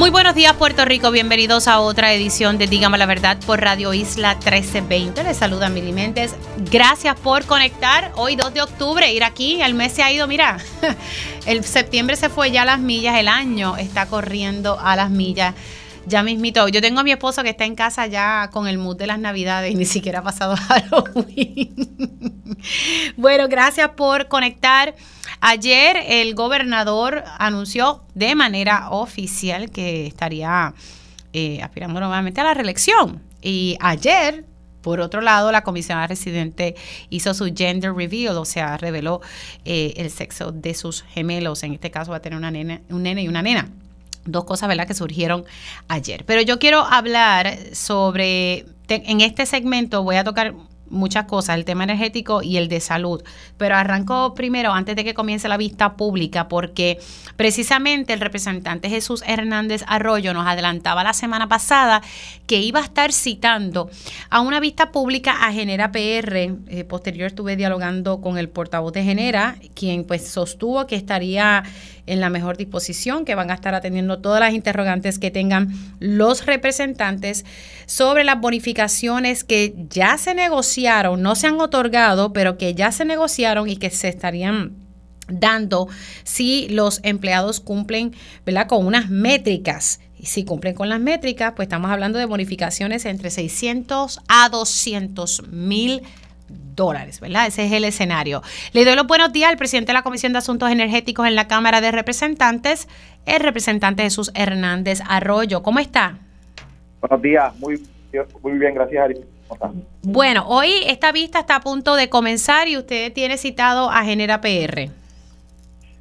Muy buenos días Puerto Rico, bienvenidos a otra edición de Dígame la Verdad por Radio Isla 1320. Les saluda Mili Méndez. Gracias por conectar. Hoy 2 de octubre, ir aquí, el mes se ha ido, mira, el septiembre se fue ya a las millas, el año está corriendo a las millas. Ya mismito, yo tengo a mi esposo que está en casa ya con el mood de las navidades y ni siquiera ha pasado Halloween. bueno, gracias por conectar. Ayer el gobernador anunció de manera oficial que estaría eh, aspirando nuevamente a la reelección. Y ayer, por otro lado, la comisionada residente hizo su gender reveal, o sea, reveló eh, el sexo de sus gemelos. En este caso va a tener una nena, un nene y una nena. Dos cosas, ¿verdad?, que surgieron ayer. Pero yo quiero hablar sobre, en este segmento voy a tocar muchas cosas, el tema energético y el de salud. Pero arranco primero, antes de que comience la vista pública, porque precisamente el representante Jesús Hernández Arroyo nos adelantaba la semana pasada que iba a estar citando a una vista pública a Genera PR. Eh, posterior estuve dialogando con el portavoz de Genera, quien pues sostuvo que estaría en la mejor disposición, que van a estar atendiendo todas las interrogantes que tengan los representantes sobre las bonificaciones que ya se negociaron, no se han otorgado, pero que ya se negociaron y que se estarían dando si los empleados cumplen con unas métricas. Y si cumplen con las métricas, pues estamos hablando de bonificaciones entre 600 a 200 mil dólares, ¿verdad? Ese es el escenario. Le doy los buenos días al presidente de la Comisión de Asuntos Energéticos en la Cámara de Representantes, el representante Jesús Hernández Arroyo. ¿Cómo está? Buenos días, muy, muy bien, gracias. Ari. Bueno, hoy esta vista está a punto de comenzar y usted tiene citado a Genera PR.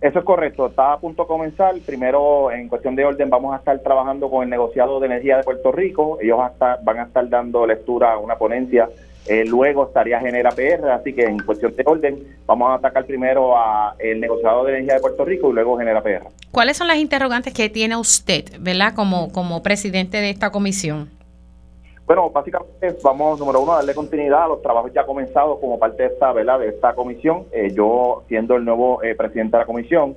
Eso es correcto, está a punto de comenzar. Primero, en cuestión de orden, vamos a estar trabajando con el negociado de energía de Puerto Rico. Ellos hasta van a estar dando lectura a una ponencia eh, luego estaría Genera PR, así que en cuestión de orden vamos a atacar primero a el negociador de energía de Puerto Rico y luego Genera PR. ¿Cuáles son las interrogantes que tiene usted, verdad, como, como presidente de esta comisión? Bueno, básicamente vamos, número uno, a darle continuidad a los trabajos ya comenzados como parte de esta, ¿verdad? de esta comisión. Eh, yo, siendo el nuevo eh, presidente de la comisión,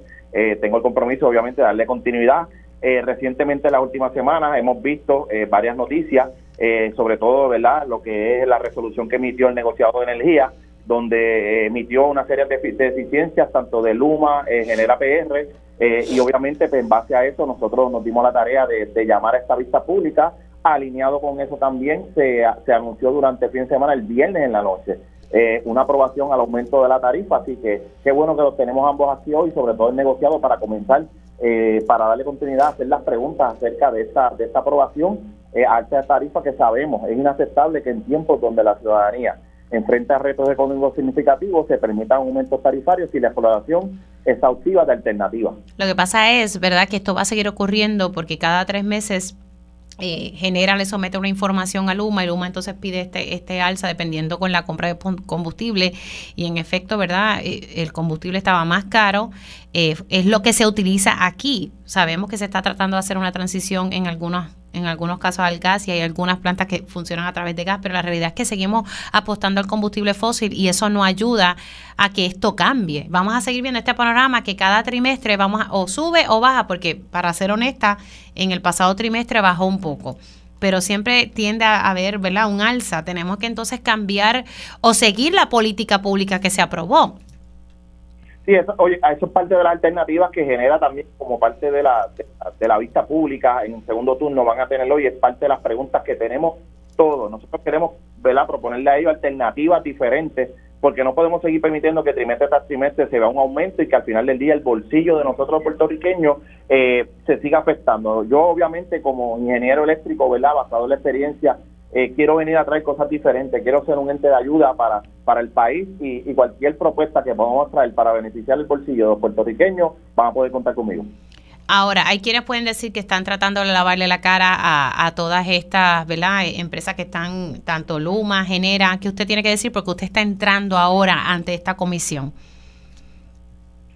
tengo el compromiso, obviamente, de darle continuidad. recientemente, en las últimas semanas, hemos visto varias noticias eh, sobre todo, ¿verdad?, lo que es la resolución que emitió el negociado de energía, donde eh, emitió una serie de, deficiencias, tanto de Luma, eh, Genera PR, y obviamente, pues, en base a eso, nosotros nos dimos la tarea de, llamar a esta vista pública. Alineado con eso también, se, se anunció durante el fin de semana, el viernes en la noche, una aprobación al aumento de la tarifa. Así que qué bueno que los tenemos ambos aquí hoy, sobre todo el negociado, para comenzar, para darle continuidad a hacer las preguntas acerca de esta, de esta aprobación eh, alta tarifa que sabemos es inaceptable que en tiempos donde la ciudadanía enfrenta retos económicos significativos se permitan aumentos tarifarios y la exploración exhaustiva de alternativas. Lo que pasa es, ¿verdad?, que esto va a seguir ocurriendo porque cada tres meses eh, genera, le somete una información a Luma y Luma entonces pide este, este alza dependiendo con la compra de combustible y en efecto, ¿verdad? Eh, el combustible estaba más caro, eh, es lo que se utiliza aquí. Sabemos que se está tratando de hacer una transición en algunos en algunos casos al gas y hay algunas plantas que funcionan a través de gas, pero la realidad es que seguimos apostando al combustible fósil y eso no ayuda a que esto cambie. Vamos a seguir viendo este panorama que cada trimestre vamos a, o sube o baja, porque para ser honesta, en el pasado trimestre bajó un poco pero siempre tiende a haber ¿verdad? un alza. Tenemos que entonces cambiar o seguir la política pública que se aprobó. Sí, eso, oye, eso es parte de las alternativas que genera también como parte de la, de, la vista pública. En un segundo turno van a tenerlo y es parte de las preguntas que tenemos todos. Nosotros queremos ¿verdad? proponerle a ellos alternativas diferentes porque no podemos seguir permitiendo que trimestre tras trimestre se vea un aumento y que al final del día el bolsillo de nosotros puertorriqueños eh, se siga afectando. Yo obviamente como ingeniero eléctrico, ¿verdad? basado en la experiencia eh, quiero venir a traer cosas diferentes, quiero ser un ente de ayuda para, para el país y, cualquier propuesta que podamos traer para beneficiar el bolsillo de los puertorriqueños, van a poder contar conmigo. Ahora, hay quienes pueden decir que están tratando de lavarle la cara a, todas estas ¿verdad? Eh, empresas que están, tanto Luma, Genera, ¿qué usted tiene que decir? Porque usted está entrando ahora ante esta comisión.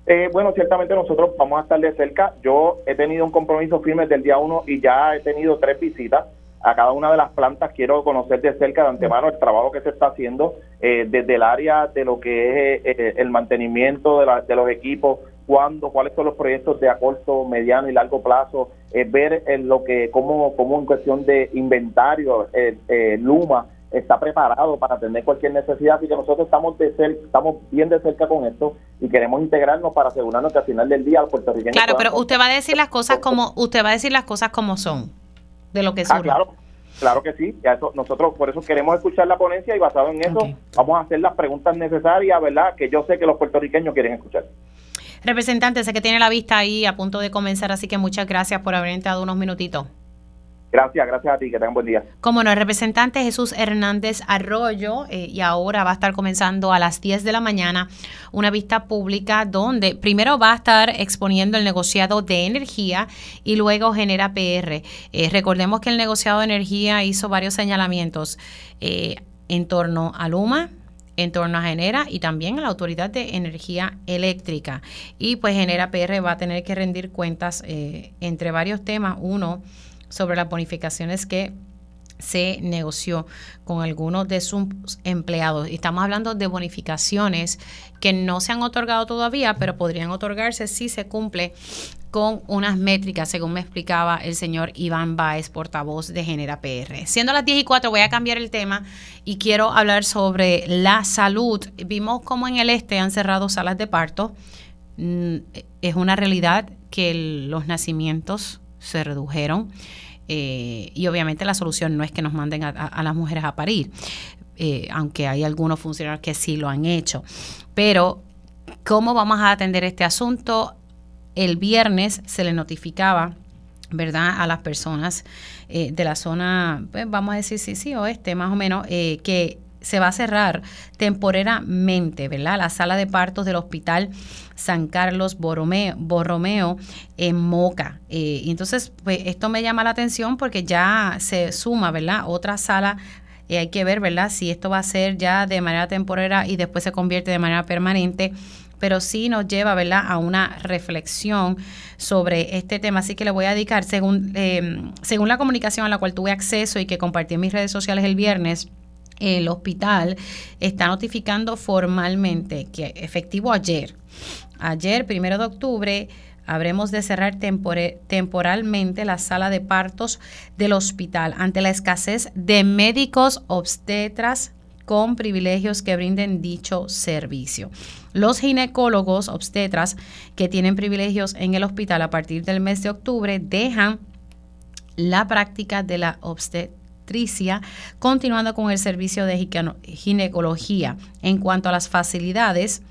Eh, bueno, ciertamente nosotros vamos a estar de cerca. Yo he tenido un compromiso firme desde el día uno y ya he tenido tres visitas a cada una de las plantas. Quiero conocer de cerca, de antemano, el trabajo que se está haciendo eh, desde el área de lo que es el mantenimiento de, de los equipos, cuándo, cuáles son los proyectos de a corto, mediano y largo plazo, eh, ver en lo que, cómo, cómo en cuestión de inventario, eh, eh, Luma está preparado para atender cualquier necesidad, así que nosotros estamos de cerca, estamos bien de cerca con esto y queremos integrarnos para asegurarnos que al final del día los puertorriqueños Claro, pero usted va a decir las cosas como usted va a decir las cosas como son de lo que ah, claro. Claro que sí, ya eso, nosotros por eso queremos escuchar la ponencia y basado en eso vamos a hacer las preguntas necesarias, ¿verdad? Que yo sé que los puertorriqueños quieren escuchar. Representante, sé que tiene la vista ahí a punto de comenzar, así que muchas gracias por haber entrado unos minutitos. Gracias, gracias a ti, que tengan buen día. Como no, el representante Jesús Hernández Arroyo, eh, y ahora va a estar comenzando a las 10 de la mañana una vista pública donde primero va a estar exponiendo el negociado de energía y luego genera PR. Eh, recordemos que el negociado de energía hizo varios señalamientos eh, en torno a Luma, en torno a Genera y también a la Autoridad de Energía Eléctrica. Y pues Genera PR va a tener que rendir cuentas eh, entre varios temas. Uno, sobre las bonificaciones que se negoció con algunos de sus empleados. Estamos hablando de bonificaciones que no se han otorgado todavía, pero podrían otorgarse si se cumple con unas métricas, según me explicaba el señor Iván Baez, portavoz de Genera PR. Siendo las 10 y 4, voy a cambiar el tema y quiero hablar sobre la salud. Vimos cómo en el este han cerrado salas de parto. Mm, es una realidad que los nacimientos se redujeron. Eh, y obviamente la solución no es que nos manden a, las mujeres a parir, eh, aunque hay algunos funcionarios que sí lo han hecho. Pero, ¿cómo vamos a atender este asunto? el viernes se le notificaba ¿verdad? A las personas eh, de la zona, pues vamos a decir sí, sí, oeste, más o menos, que se va a cerrar temporeramente, ¿verdad? La sala de partos del Hospital San Carlos Borromeo, en Moca. Eh, y entonces, pues esto me llama la atención porque ya se suma, ¿verdad? Otra sala hay que ver, ¿verdad? Si esto va a ser ya de manera temporera y después se convierte de manera permanente pero sí nos lleva ¿verdad? a una reflexión sobre este tema. Así que le voy a dedicar, según, eh, según la comunicación a la cual tuve acceso y que compartí en mis redes sociales el viernes, el hospital está notificando formalmente que efectivo ayer, ayer, primero de octubre, habremos de cerrar temporalmente la sala de partos del hospital ante la escasez de médicos obstetras con privilegios que brinden dicho servicio. Los ginecólogos obstetras que tienen privilegios en el hospital a partir del mes de octubre dejan la práctica de la obstetricia, continuando con el servicio de ginecología. En cuanto a las facilidades,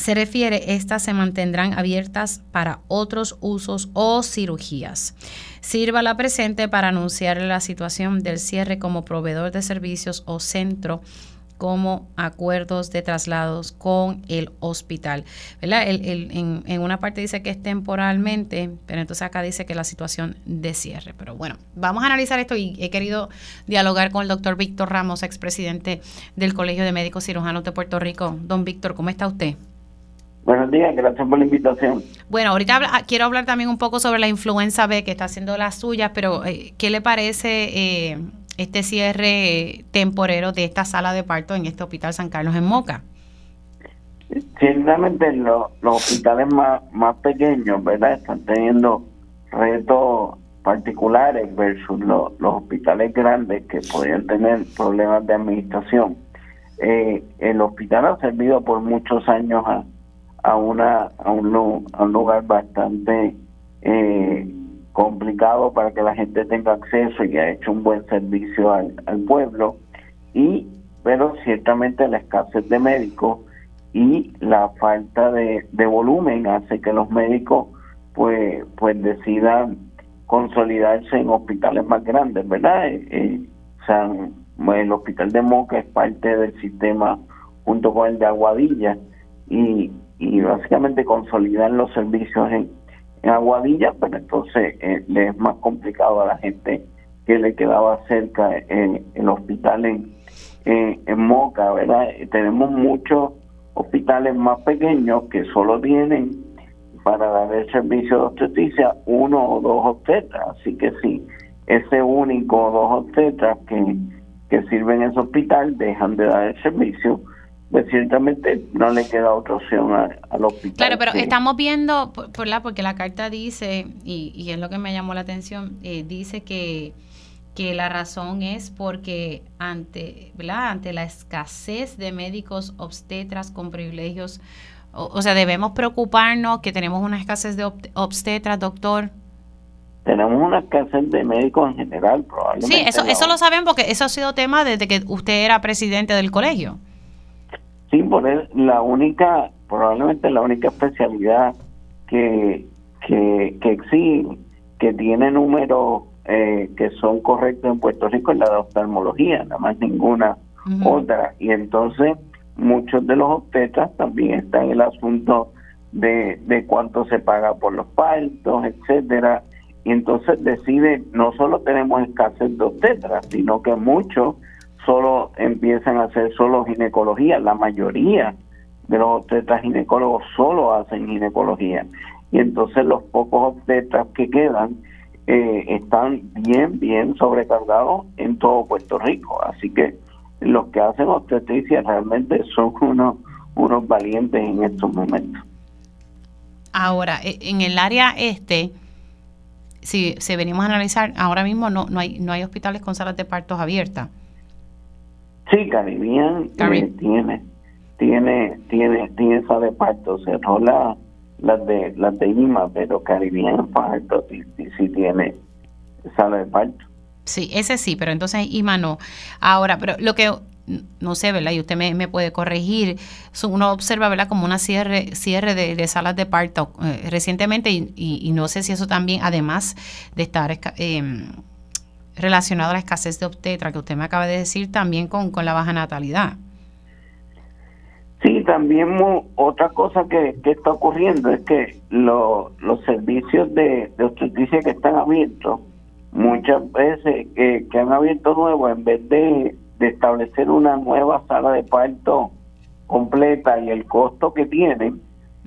se refiere, estas se mantendrán abiertas para otros usos o cirugías. Sirva la presente para anunciar la situación del cierre como proveedor de servicios o centro como acuerdos de traslados con el hospital. ¿verdad? en, en, una parte dice que es temporalmente, pero entonces acá dice que la situación de cierre. Pero bueno, vamos a analizar esto y he querido dialogar con el doctor Víctor Ramos, expresidente del Colegio de Médicos Cirujanos de Puerto Rico. Don Víctor, ¿cómo está usted? Buenos días, gracias por la invitación. Bueno, ahorita quiero hablar también un poco sobre la influenza B que está haciendo las suyas, pero eh, ¿qué le parece eh, este cierre temporero de esta sala de parto en este Hospital San Carlos en Moca? Ciertamente los hospitales más, pequeños, ¿verdad? Están teniendo retos particulares versus los hospitales grandes que podrían tener problemas de administración. Eh, el hospital ha servido por muchos años a a, una, a, un, a un lugar bastante eh, complicado para que la gente tenga acceso y ha hecho un buen servicio al, pueblo. Y pero ciertamente la escasez de médicos y la falta de, de volumen hace que los médicos pues pues decidan consolidarse en hospitales más grandes verdad eh, eh el hospital de Moca es parte del sistema junto con el de Aguadilla y y básicamente consolidar los servicios en, en Aguadilla, pero entonces eh, le es más complicado a la gente que le quedaba cerca en el hospital en, en Moca, ¿verdad? Tenemos muchos hospitales más pequeños que solo tienen para dar el servicio de obstetricia uno o dos obstetras, así que sí, ese único o dos obstetras que, que sirven en ese hospital dejan de dar el servicio, pues ciertamente no le queda otra opción al hospital. Claro, pero estamos viendo, por, la, porque la carta dice, y, y, es lo que me llamó la atención, eh, dice que, que la razón es porque ante, ¿verdad? ante la escasez de médicos obstetras con privilegios, o, sea, debemos preocuparnos que tenemos una escasez de obstetras, doctor. Tenemos una escasez de médicos en general, probablemente. Sí, eso, eso lo saben porque eso ha sido tema desde que usted era presidente del colegio. Sí, por la única, probablemente la única especialidad que, que, que existe, que tiene números eh, que son correctos en Puerto Rico es la de oftalmología, nada más ninguna otra. Y entonces muchos de los obstetras también están en el asunto de, de cuánto se paga por los partos, etcétera. Y entonces decide, no solo tenemos escasez de obstetras, sino que muchos solo empiezan a hacer solo ginecología, la mayoría de los obstetras ginecólogos solo hacen ginecología. Y entonces los pocos obstetras que quedan eh, están bien, bien sobrecargados en todo Puerto Rico. Así que los que hacen obstetricia realmente son unos, unos valientes en estos momentos. Ahora, e, en el área este, si, se venimos a analizar, ahora mismo no, no, hay, no hay hospitales con salas de partos abiertas. Sí, Caribbean eh, tiene, tiene, tiene, tiene sala de parto, cerró la, las de las de IMA, pero Caribbean Parto sí, sí, tiene sala de parto. Sí, ese sí, pero entonces IMA no. Ahora, pero lo que no sé, ¿verdad? Y usted me, me puede corregir. Uno observa, ¿verdad? Como una cierre, cierre de, salas de parto eh, recientemente y, y, no sé si eso también, además de estar eh, relacionado a la escasez de obstetra que usted me acaba de decir, también con, con la baja natalidad. Sí, también otra cosa que, que, está ocurriendo es que los servicios de, de obstetricia que están abiertos, muchas veces que, que han abierto nuevos, en vez de, de, establecer una nueva sala de parto completa y el costo que tienen,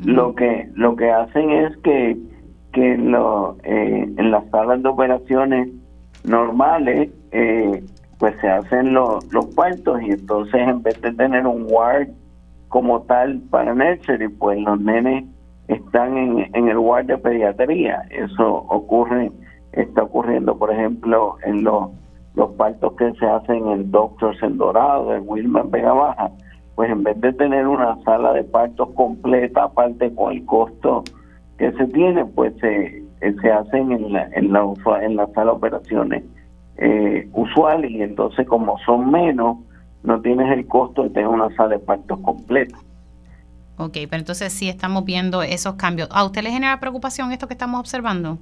lo que lo que hacen es que, que lo, eh, en las salas de operaciones normales, eh, pues se hacen los, los partos y entonces en vez de tener un ward como tal para nursery, pues los nenes están en, en el ward de pediatría. Eso ocurre, está ocurriendo, por ejemplo, en los, los partos que se hacen en Doctors en Dorado, en Wilmer Vega Baja, pues en vez de tener una sala de partos completa, aparte con el costo que se tiene, pues se, se hacen en la, en la, en la sala de operaciones eh, usual y entonces como son menos, no tienes el costo de tener una sala de partos completa. Ok, pero entonces sí estamos viendo esos cambios. ¿A usted le genera preocupación esto que estamos observando?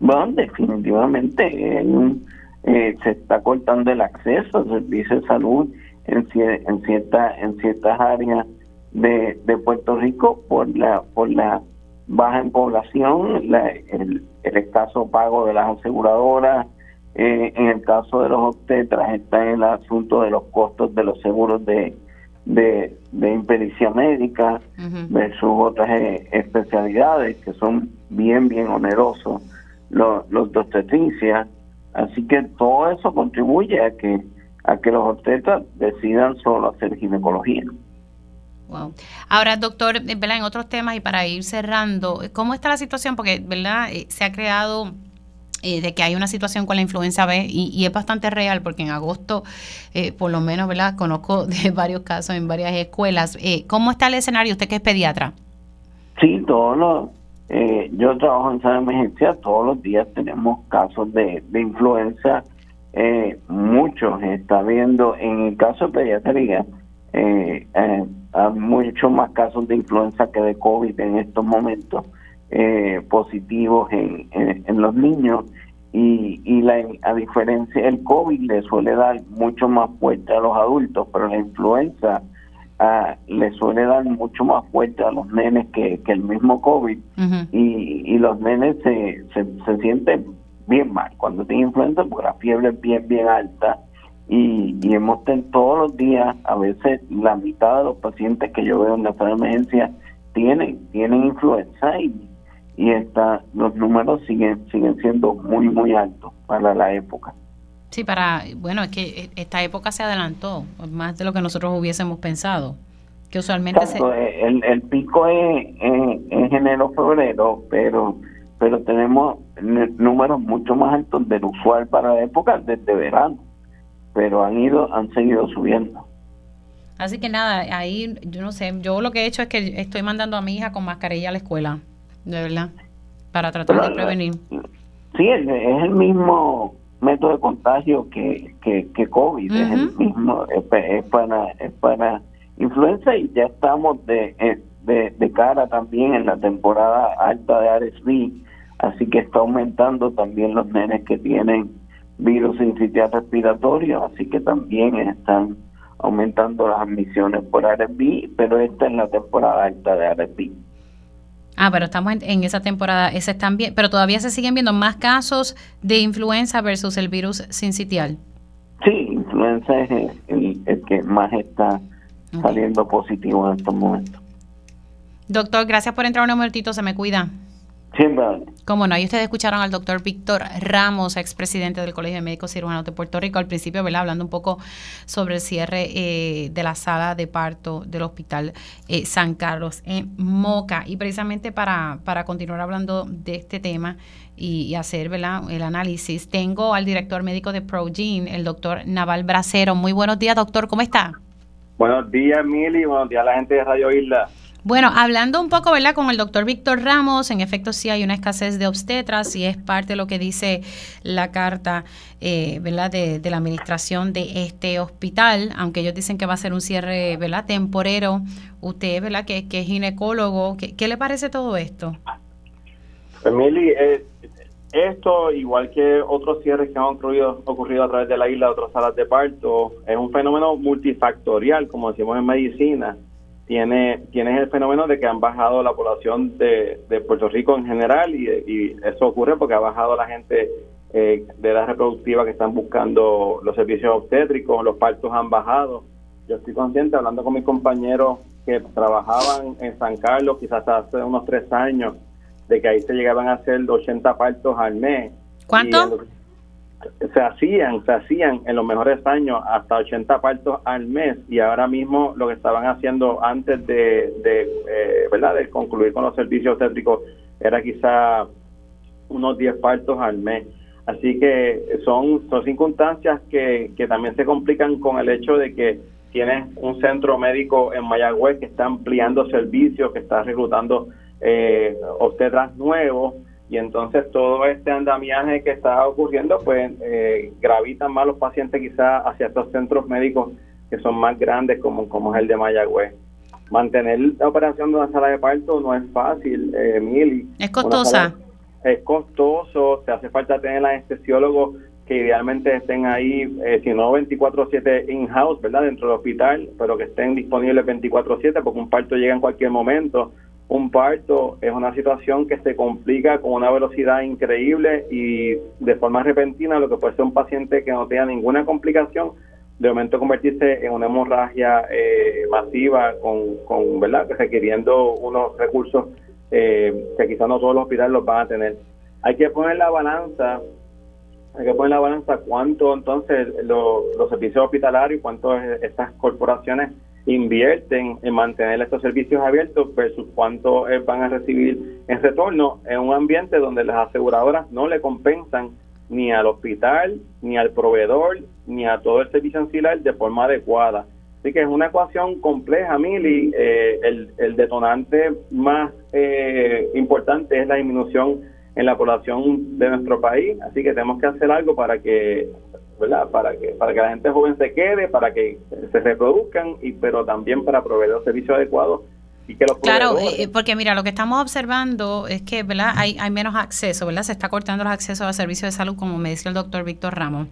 Bueno, definitivamente eh, se está cortando el acceso al servicio de salud en, en, cierta, en ciertas áreas de, de Puerto Rico por la, por la baja en población, el, escaso pago de las aseguradoras. Eh, en el caso de los obstetras está en el asunto de los costos de los seguros de, de, de impericia médica versus otras eh, especialidades que son bien, bien onerosos, los, los de obstetricia. Así que todo eso contribuye a que, a que los obstetras decidan solo hacer ginecología. Ahora, doctor, eh, ¿verdad? en otros temas y para ir cerrando, ¿cómo está la situación? Porque ¿verdad? Eh, se ha creado eh, de que hay una situación con la influenza B y, es bastante real porque en agosto, por lo menos, ¿verdad? Conozco de varios casos en varias escuelas. ¿Cómo está el escenario? ¿Usted que es pediatra? Sí, todos los, yo trabajo en sala de emergencia, todos los días tenemos casos de, de influenza, muchos está viendo, en el caso de pediatría, eh, eh, hay muchos más casos de influenza que de COVID en estos momentos eh, positivos en, en, los niños. Y, y la, a diferencia el COVID le suele dar mucho más fuerte a los adultos, pero la influenza ah, le suele dar mucho más fuerte a los nenes que, el mismo COVID. Y, y, los nenes se, se, se sienten bien mal. Cuando tienen influenza porque la fiebre es bien, bien alta y, y hemos tenido todos los días, a veces la mitad de los pacientes que yo veo en la sala de emergencia tienen, tienen influenza y, y está, los números siguen, siguen siendo muy, muy altos para la época. Sí, para, bueno, es que esta época se adelantó, más de lo que nosotros hubiésemos pensado, que usualmente se... Eh, el, el pico es en enero, febrero, pero pero tenemos números mucho más altos del usual para la época desde verano, pero han ido, han seguido subiendo. Así que nada, ahí yo no sé, yo lo que he hecho es que estoy mandando a mi hija con mascarilla a la escuela, de verdad, para tratar de prevenir. Sí, es, el mismo método de contagio que, que, COVID, es el mismo, es, para, es para influenza y ya estamos de, de, de cara también en la temporada alta de RSV Así que está aumentando también los nenes que tienen virus sincitial respiratorio, así que también están aumentando las admisiones por RSV, pero esta es la temporada alta de RSV. Ah, pero estamos en, esa temporada, ese están bien, pero todavía se siguen viendo más casos de influenza versus el virus sincitial. Sí, influenza es el, que más está saliendo positivo en estos momentos. Doctor, gracias por entrar un momentito, se me cuida. Siempre. Como no, ahí ustedes escucharon al doctor Víctor Ramos, expresidente del Colegio de Médicos Cirujanos de Puerto Rico, al principio, ¿verdad? Hablando un poco sobre el cierre eh, de la sala de parto del Hospital eh, San Carlos en Moca. Y precisamente para, para continuar hablando de este tema y, hacer ¿verdad? el análisis, tengo al director médico de Progene, el doctor Naval Bracero. Muy buenos días, doctor, ¿cómo está? Buenos días, Mili, buenos días a la gente de Radio Isla. Bueno, hablando un poco, ¿verdad? Con el doctor Víctor Ramos, en efecto sí hay una escasez de obstetras y es parte de lo que dice la carta, eh, ¿verdad? De, la administración de este hospital, aunque ellos dicen que va a ser un cierre, ¿verdad? Temporero. Usted, ¿verdad? Que, es ginecólogo, ¿qué, le parece todo esto? Emily, eh, esto, igual que otros cierres que han ocurrido, ocurrido a través de la isla, otras salas de parto, es un fenómeno multifactorial, como decimos en medicina tiene, tienes el fenómeno de que han bajado la población de, Puerto Rico en general y, eso ocurre porque ha bajado la gente eh, de edad reproductiva que están buscando los servicios obstétricos, los partos han bajado. Yo estoy consciente, hablando con mis compañeros que trabajaban en San Carlos quizás hace unos tres años, de que ahí se llegaban a hacer 80 partos al mes. ¿Cuánto? Se hacían, se hacían en los mejores años hasta 80 partos al mes y ahora mismo lo que estaban haciendo antes de, de eh, ¿verdad? de concluir con los servicios obstétricos era quizá unos 10 partos al mes. Así que son, son circunstancias que, que también se complican con el hecho de que tienes un centro médico en Mayagüez que está ampliando servicios, que está reclutando eh, obstetras nuevos y entonces todo este andamiaje que está ocurriendo pues eh, gravitan más los pacientes quizás hacia estos centros médicos que son más grandes como, como es el de Mayagüez. Mantener la operación de una sala de parto no es fácil, eh, Mili. Es costosa. Es costoso, se hace falta tener anestesiólogos que idealmente estén ahí, eh, si no 24/7 in-house, ¿verdad? Dentro del hospital, pero que estén disponibles 24/7 porque un parto llega en cualquier momento un parto es una situación que se complica con una velocidad increíble y de forma repentina lo que puede ser un paciente que no tenga ninguna complicación de momento convertirse en una hemorragia eh, masiva con, con verdad requiriendo unos recursos eh, que quizás no todos los hospitales los van a tener. Hay que poner la balanza hay que poner la balanza cuánto entonces los servicios hospitalarios cuánto estas corporaciones invierten en mantener estos servicios abiertos versus cuánto eh, van a recibir en retorno en un ambiente donde las aseguradoras no le compensan ni al hospital, ni al proveedor, ni a todo el servicio ancilar de forma adecuada. Así que es una ecuación compleja, Mili. Eh, el, el, detonante más eh, importante es la disminución en la población de nuestro país. Así que tenemos que hacer algo para que ¿verdad? Para que, para que la gente joven se quede, para que se reproduzcan, y pero también para proveer los servicios adecuados y que los Claro, eh, porque mira, lo que estamos observando es que, ¿verdad? Hay, hay menos acceso, ¿verdad? Se está cortando los accesos a servicios de salud, como me decía el doctor Víctor Ramos.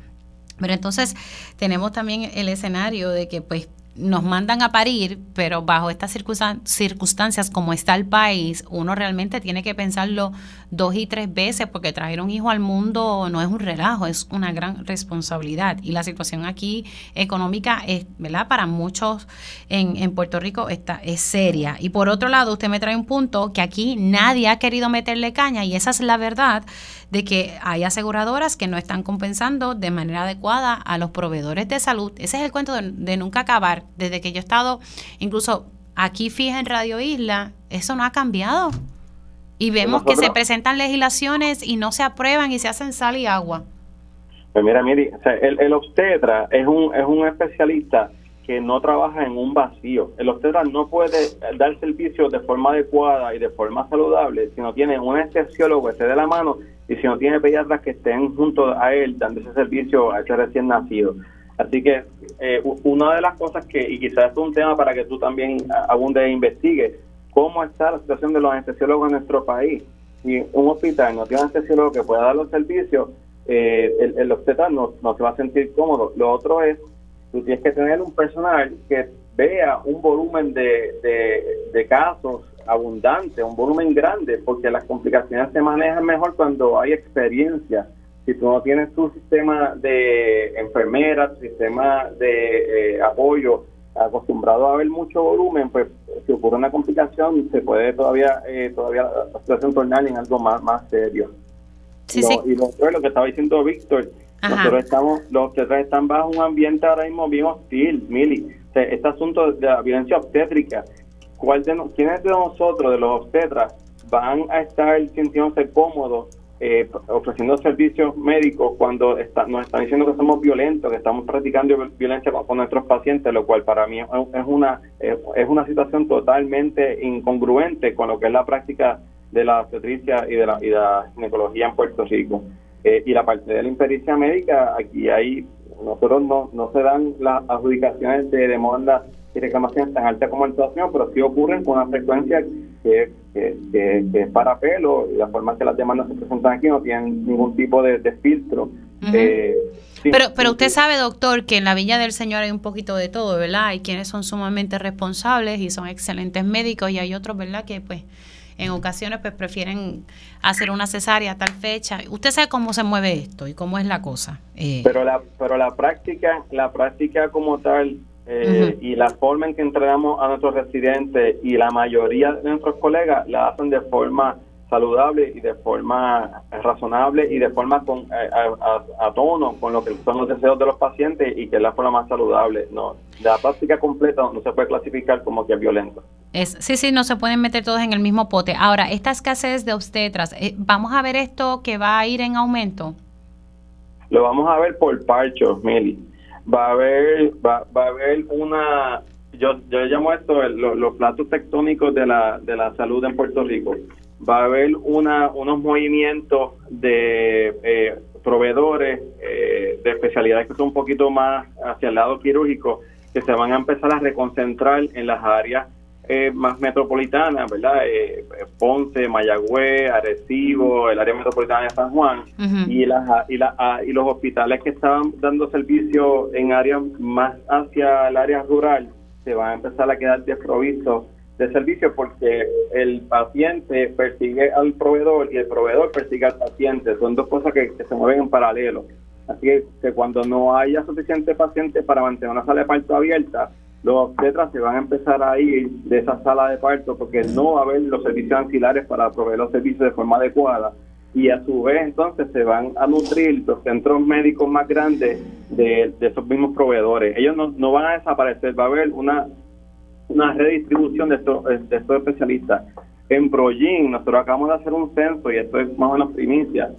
Pero entonces tenemos también el escenario de que, pues, nos mandan a parir, pero bajo estas circunstancias como está el país, uno realmente tiene que pensarlo dos y tres veces porque traer un hijo al mundo no es un relajo, es una gran responsabilidad. Y la situación aquí económica es, ¿verdad? Para muchos en, en Puerto Rico está, es seria. Y por otro lado, usted me trae un punto que aquí nadie ha querido meterle caña y esa es la verdad de que hay aseguradoras que no están compensando de manera adecuada a los proveedores de salud. Ese es el cuento de, nunca acabar. Desde que yo he estado, incluso aquí fija en Radio Isla, eso no ha cambiado. Y vemos que se presentan legislaciones y no se aprueban y se hacen sal y agua. Pues mira, mire, el, el obstetra es un, es un especialista que no trabaja en un vacío. El obstetra no puede dar servicio de forma adecuada y de forma saludable si no tiene un anestesiólogo que esté de la mano y si no tiene pediatras que estén junto a él dando ese servicio a ese recién nacido. Así que eh, una de las cosas que, y quizás es un tema para que tú también abunde e investigues, cómo está la situación de los anestesiólogos en nuestro país. Si un hospital no tiene anestesiólogo que pueda dar los servicios, eh, el, el obstetra no, no se va a sentir cómodo. Lo otro es tú tienes que tener un personal que vea un volumen de, de, casos abundante, un volumen grande, porque las complicaciones se manejan mejor cuando hay experiencia. Si tú no tienes tu sistema de enfermeras, tu sistema de eh, apoyo acostumbrado a ver mucho volumen, pues si ocurre una complicación se puede todavía eh, todavía la situación tornar en algo más, más serio. Sí, sí. Y lo, lo que estaba diciendo Víctor, nosotros estamos, los obstetras están bajo un ambiente ahora mismo bien hostil, Mili. este asunto de la violencia obstétrica, ¿cuál de ¿quiénes de nosotros, de los obstetras, van a estar sintiéndose cómodos eh, ofreciendo servicios médicos cuando nos están diciendo que somos violentos, que estamos practicando violencia con, nuestros pacientes, lo cual para mí es una, es una situación totalmente incongruente con lo que es la práctica de la obstetricia y de la, y la ginecología en Puerto Rico. Eh, y la parte de la impericia médica, aquí hay, nosotros no, no se dan las adjudicaciones de demanda y reclamaciones tan altas como en situación, pero sí ocurren con una frecuencia que, que, es para pelo y la forma que las demandas se presentan aquí no tienen ningún tipo de, filtro. Eh, pero, pero usted sabe, doctor, que en la Villa del Señor hay un poquito de todo, ¿verdad? Hay quienes son sumamente responsables y son excelentes médicos y hay otros, ¿verdad? Que pues en ocasiones pues prefieren hacer una cesárea a tal fecha. Usted sabe cómo se mueve esto y cómo es la cosa. Eh, pero la pero la práctica, la práctica como tal eh, y la forma en que entrenamos a nuestros residentes y la mayoría de nuestros colegas la hacen de forma saludable y de forma razonable y de forma con, eh, a, tono con lo que son los deseos de los pacientes y que es la forma más saludable. No, la práctica completa no se puede clasificar como que es violento. Es, sí, sí, no se pueden meter todos en el mismo pote. Ahora, esta escasez de obstetras, eh, ¿vamos a ver esto que va a ir en aumento? Lo vamos a ver por parchos, Mili. Va a haber, va, va a haber una, yo, yo llamo esto los platos tectónicos de la, de la salud en Puerto Rico. Va a haber una, unos movimientos de eh, proveedores eh, de especialidades que son un poquito más hacia el lado quirúrgico, que se van a empezar a reconcentrar en las áreas eh, más metropolitanas, ¿verdad? Ponce, Mayagüez, Arecibo, el área metropolitana de San Juan, y, las, y, la, ah, y los hospitales que estaban dando servicio en áreas más hacia el área rural se van a empezar a quedar desprovistos de servicio porque el paciente persigue al proveedor y el proveedor persigue al paciente. Son dos cosas que, se mueven en paralelo. Así que, cuando no haya suficiente paciente para mantener una sala de parto abierta, los obstetras se van a empezar a ir de esa sala de parto porque no va a haber los servicios ancilares para proveer los servicios de forma adecuada y a su vez entonces se van a nutrir los centros médicos más grandes de, esos mismos proveedores. Ellos no, no van a desaparecer, va a haber una una redistribución de estos, de estos especialistas. En Proyin, nosotros acabamos de hacer un censo y esto es más o menos primicia.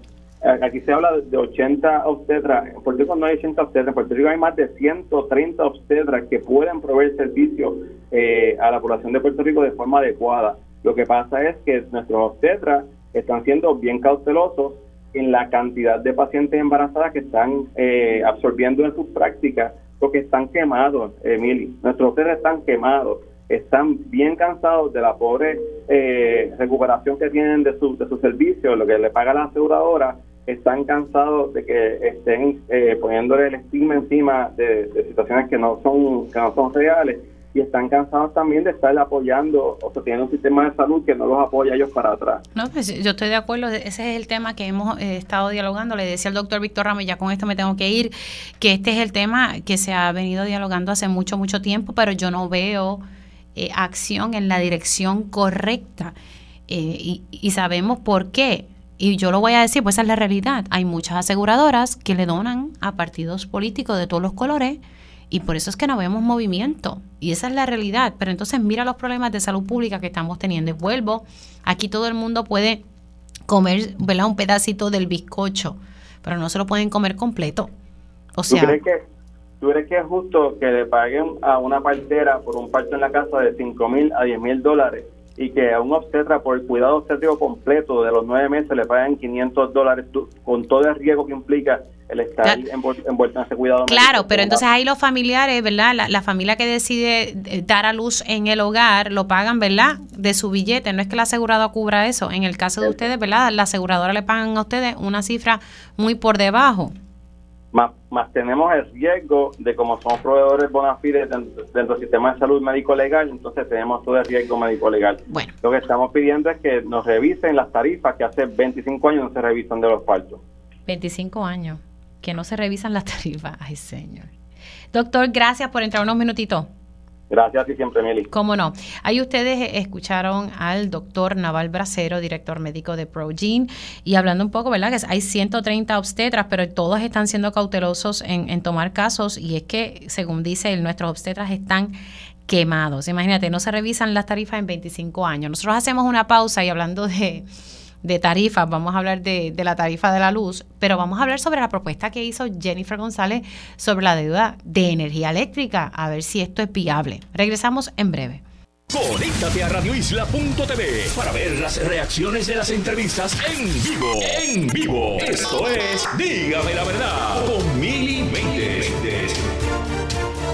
Aquí se habla de 80 obstetras. En Puerto Rico no hay 80 obstetras. En Puerto Rico hay más de 130 obstetras que pueden proveer servicio eh, a la población de Puerto Rico de forma adecuada. Lo que pasa es que nuestros obstetras están siendo bien cautelosos en la cantidad de pacientes embarazadas que están eh, absorbiendo en sus prácticas porque están quemados, Emily. Nuestros seres están quemados, están bien cansados de la pobre eh, recuperación que tienen de su, de su servicio, lo que le paga la aseguradora, están cansados de que estén eh, poniéndole el estigma encima de, situaciones que no son que no son reales y están cansados también de estar apoyando o sea, tienen un sistema de salud que no los apoya ellos para atrás. No, pues yo estoy de acuerdo, ese es el tema que hemos eh, estado dialogando, le decía el doctor Víctor Ramos, ya con esto me tengo que ir, que este es el tema que se ha venido dialogando hace mucho, mucho tiempo, pero yo no veo eh, acción en la dirección correcta. Y, y sabemos por qué y yo lo voy a decir, pues esa es la realidad. Hay muchas aseguradoras que le donan a partidos políticos de todos los colores y por eso es que no vemos movimiento. Y esa es la realidad. Pero entonces mira los problemas de salud pública que estamos teniendo. Y vuelvo, aquí todo el mundo puede comer ¿verdad? un pedacito del bizcocho, pero no se lo pueden comer completo. O sea, ¿Tú crees que, ¿tú crees que es justo que le paguen a una partera por un parto en la casa de 5 mil a 10 mil dólares y que a un obstetra por el cuidado obstétrico completo de los nueve meses le paguen 500 dólares con todo el riesgo que implica el estar envuelto en ese cuidado. Claro, pero entonces ahí los familiares, ¿verdad? La, familia que decide eh, dar a luz en el hogar lo pagan, ¿verdad? De su billete, no es que la aseguradora cubra eso. En el caso de ustedes, ¿verdad? La aseguradora le pagan a ustedes una cifra muy por debajo más, más tenemos el riesgo de como somos proveedores bona fide dentro, del sistema de salud médico legal, entonces tenemos todo el riesgo médico legal. Bueno. Lo que estamos pidiendo es que nos revisen las tarifas que hace 25 años no se revisan de los partos. 25 años que no se revisan las tarifas. Ay, señor. Doctor, gracias por entrar unos minutitos. Gracias y siempre, Meli. Cómo no. Ahí ustedes escucharon al doctor Naval Bracero, director médico de ProGene, y hablando un poco, ¿verdad? Que hay 130 obstetras, pero todos están siendo cautelosos en, tomar casos, y es que, según dice él, nuestros obstetras están quemados. Imagínate, no se revisan las tarifas en 25 años. Nosotros hacemos una pausa y hablando de de tarifas, vamos a hablar de, la tarifa de la luz, pero vamos a hablar sobre la propuesta que hizo Jennifer González sobre la deuda de energía eléctrica, a ver si esto es viable. Regresamos en breve. Conéctate a radioisla.tv para ver las reacciones de las entrevistas en vivo. En vivo. Esto es Dígame la verdad con Mili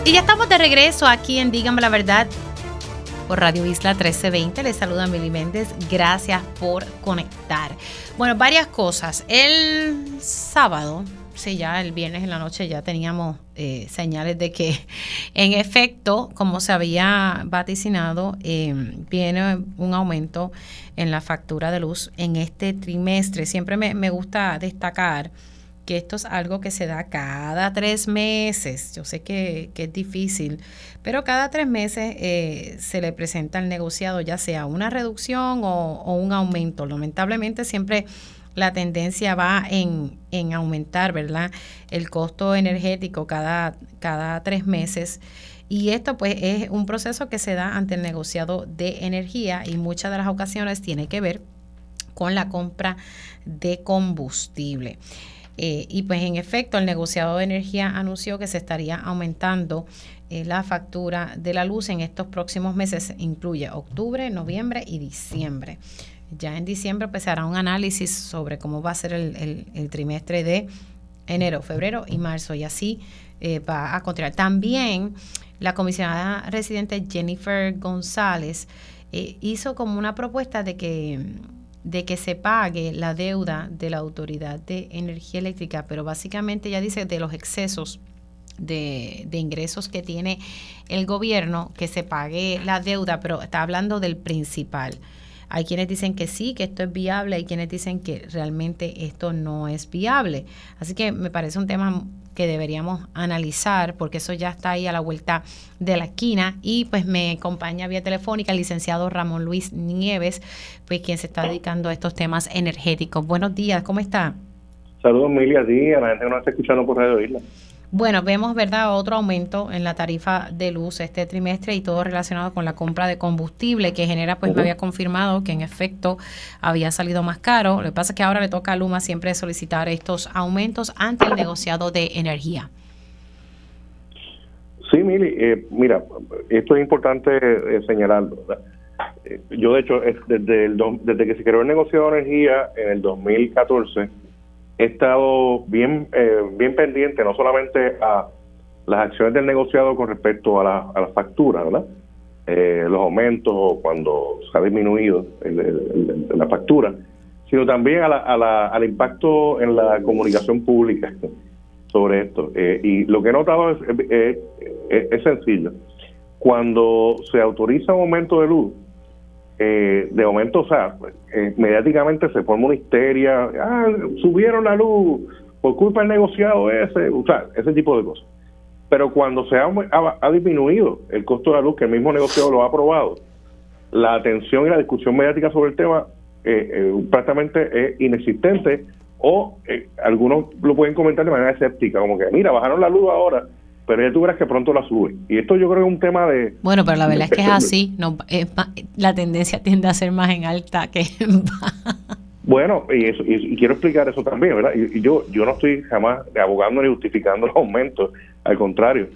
Y ya estamos de regreso aquí en Dígame la verdad por Radio Isla 1320. Les saluda Mili Méndez. Gracias por conectar. Bueno, varias cosas. El sábado, sí, ya el viernes en la noche ya teníamos eh, señales de que, en efecto, como se había vaticinado, eh, viene un aumento en la factura de luz en este trimestre. Siempre me gusta destacar que esto es algo que se da cada tres meses. Yo sé que, es difícil, pero cada tres meses eh, se le presenta al negociado ya sea una reducción o, un aumento. Lamentablemente siempre la tendencia va en, en, aumentar, ¿verdad? El costo energético cada, cada tres meses. Y esto pues es un proceso que se da ante el negociado de energía y muchas de las ocasiones tiene que ver con la compra de combustible. Eh, y pues en efecto, el negociado de energía anunció que se estaría aumentando eh, la factura de la luz en estos próximos meses. Incluye octubre, noviembre y diciembre. Ya en diciembre pues se hará un análisis sobre cómo va a ser el, trimestre de enero, febrero y marzo y así eh, va a continuar. También la comisionada residente Jennifer González hizo como una propuesta de que de que se pague la deuda de la Autoridad de Energía Eléctrica, pero básicamente ya dice de los excesos de, ingresos que tiene el gobierno, que se pague la deuda, pero está hablando del principal. Hay quienes dicen que sí, que esto es viable, hay quienes dicen que realmente esto no es viable. Así que me parece un tema que deberíamos analizar, porque eso ya está ahí a la vuelta de la esquina. Y pues me acompaña vía telefónica el licenciado Ramón Luis Nieves, pues quien se está dedicando a estos temas energéticos. Buenos días, ¿cómo está? Saludos, Emilia, a ti, a la gente que nos está escuchando por Radio Isla. Bueno, vemos, ¿verdad?, otro aumento en la tarifa de luz este trimestre y todo relacionado con la compra de combustible que genera, pues me había confirmado que en efecto había salido más caro. Lo que pasa es que ahora le toca a Luma siempre solicitar estos aumentos ante el negociado de energía. Sí, Mili, eh, mira, esto es importante eh, señalarlo. Eh, yo, de hecho, desde, el, desde que se creó el negociado de energía en el 2014, he estado bien, eh, bien pendiente no solamente a las acciones del negociado con respecto a la, a la factura, ¿verdad? Eh, los aumentos o cuando se ha disminuido la factura, sino también al impacto en la comunicación pública sobre esto. Eh, y lo que he notado es, sencillo. Cuando se autoriza un aumento de luz, eh, de momento, o sea, eh, mediáticamente se forma una histeria, ah, subieron la luz por culpa del negociado ese, o sea, ese tipo de cosas. Pero cuando se ha, ha, disminuido el costo de la luz, que el mismo negociado lo ha aprobado, la atención y la discusión mediática sobre el tema eh, prácticamente es inexistente o algunos lo pueden comentar de manera escéptica, como que, mira, bajaron la luz ahora, pero ya tú verás que pronto la sube. Y esto yo creo que es un tema de... Bueno, pero la verdad es que es así, no la tendencia tiende a ser más en alta que en baja. Bueno, y, eso, y, quiero explicar eso también, ¿verdad? Y, yo yo no estoy jamás abogando ni justificando los aumentos, al contrario.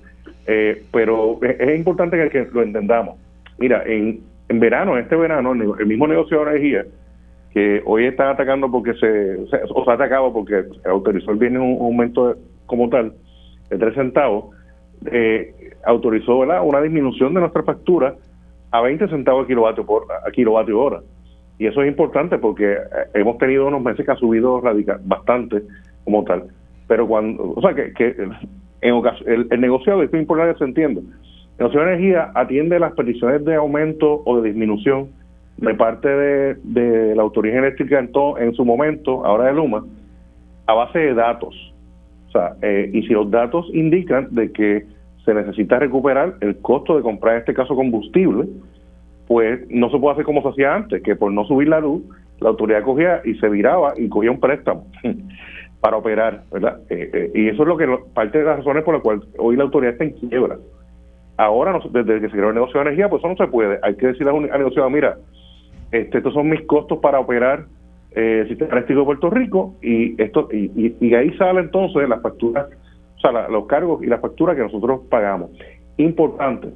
Eh, pero es, importante que, lo entendamos. Mira, en, en verano, este verano, el mismo negocio de energía, que hoy está atacando porque se, o sea, o se ha atacado porque autorizó el viernes un aumento como tal de 3 centavos, eh, autorizó una disminución de nuestra factura a 20 centavos a kilovatio, por, kilovatio hora. Y eso es importante porque eh, hemos tenido unos meses que ha subido radical, bastante como tal. Pero cuando, o sea, que, que en ocasión, el, negociado, esto es importante que se entienda, el negociado de energía atiende las peticiones de aumento o de disminución de parte de, de la autoridad eléctrica en, todo, en su momento, ahora de Luma, a base de datos. O sea, eh, y si los datos indican de que se necesita recuperar el costo de comprar, en este caso, combustible, pues no se puede hacer como se hacía antes, que por no subir la luz, la autoridad cogía y se viraba y cogía un préstamo para operar, ¿verdad? Eh, eh, y eso es lo que parte de las razones por las cuales hoy la autoridad está en quiebra. Ahora, desde que se creó el negocio de energía, pues eso no se puede. Hay que decirle al negociado, mira, este, estos son mis costos para operar eh, sistema eléctrico de Puerto Rico y esto y, y, ahí sale entonces las facturas, o sea, los cargos y las facturas que nosotros pagamos. Importante,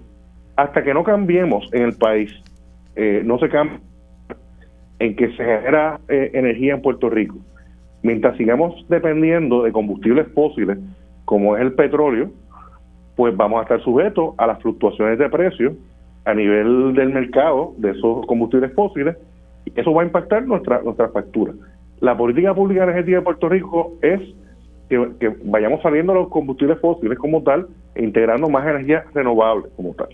hasta que no cambiemos en el país, eh, no se cambia en que se genera eh, energía en Puerto Rico. Mientras sigamos dependiendo de combustibles fósiles, como es el petróleo, pues vamos a estar sujetos a las fluctuaciones de precios a nivel del mercado de esos combustibles fósiles y eso va a impactar nuestra, nuestra factura. La política pública energética de Puerto Rico es que, vayamos saliendo los combustibles fósiles como tal e integrando más energía renovable como tal.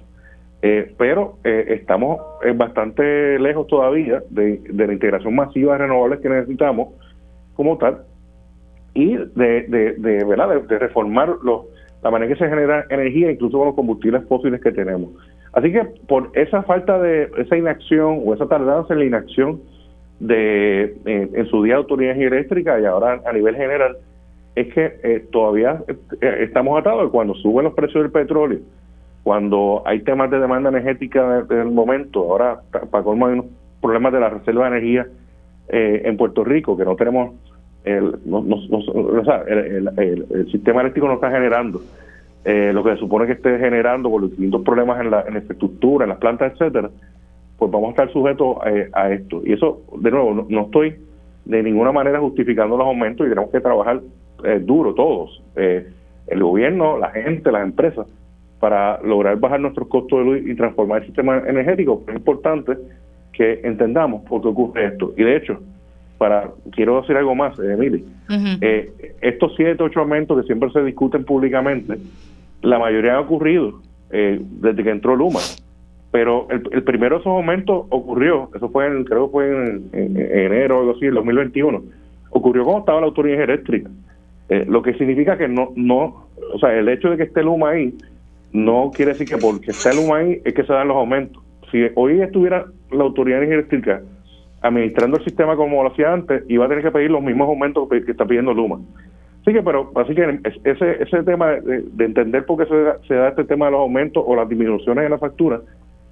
Eh, pero eh, estamos eh, bastante lejos todavía de, la integración masiva de renovables que necesitamos como tal y de, de, de, de, reformar los, la manera que se genera energía incluso con los combustibles fósiles que tenemos. Así que por esa falta de esa inacción o esa tardanza en la inacción de eh, en su día autoridad eléctrica y ahora a nivel general es que eh, todavía eh, estamos atados cuando suben los precios del petróleo, cuando hay temas de demanda energética del momento, ahora para colmo hay unos problemas de la reserva de energía en Puerto Rico que no tenemos el, o sea, el sistema eléctrico no está generando eh, lo que se supone que esté generando por los distintos problemas en la, infraestructura, en las plantas, etcétera, pues vamos a estar sujetos eh, a esto. Y eso, de nuevo, no, estoy de ninguna manera justificando los aumentos y tenemos que trabajar eh, duro todos, el gobierno, la gente, las empresas, para lograr bajar nuestros costos de luz y transformar el sistema energético. Es importante que entendamos por qué ocurre esto. Y de hecho, para quiero decir algo más, Emily, estos siete, ocho aumentos que siempre se discuten públicamente, la mayoría han ocurrido eh, desde que entró Luma. Pero el, primero de esos momentos ocurrió, eso fue en, creo que fue en, enero o algo así, en 2021, ocurrió cuando estaba la autoridad eléctrica. Eh, lo que significa que no, no, o sea, el hecho de que esté Luma ahí, no quiere decir que porque esté Luma ahí es que se dan los aumentos. Si hoy estuviera la autoridad eléctrica administrando el sistema como lo hacía antes, iba a tener que pedir los mismos aumentos que está pidiendo Luma. Así que, pero así que ese, ese tema de, entender por qué se, da este tema de los aumentos o las disminuciones en la factura,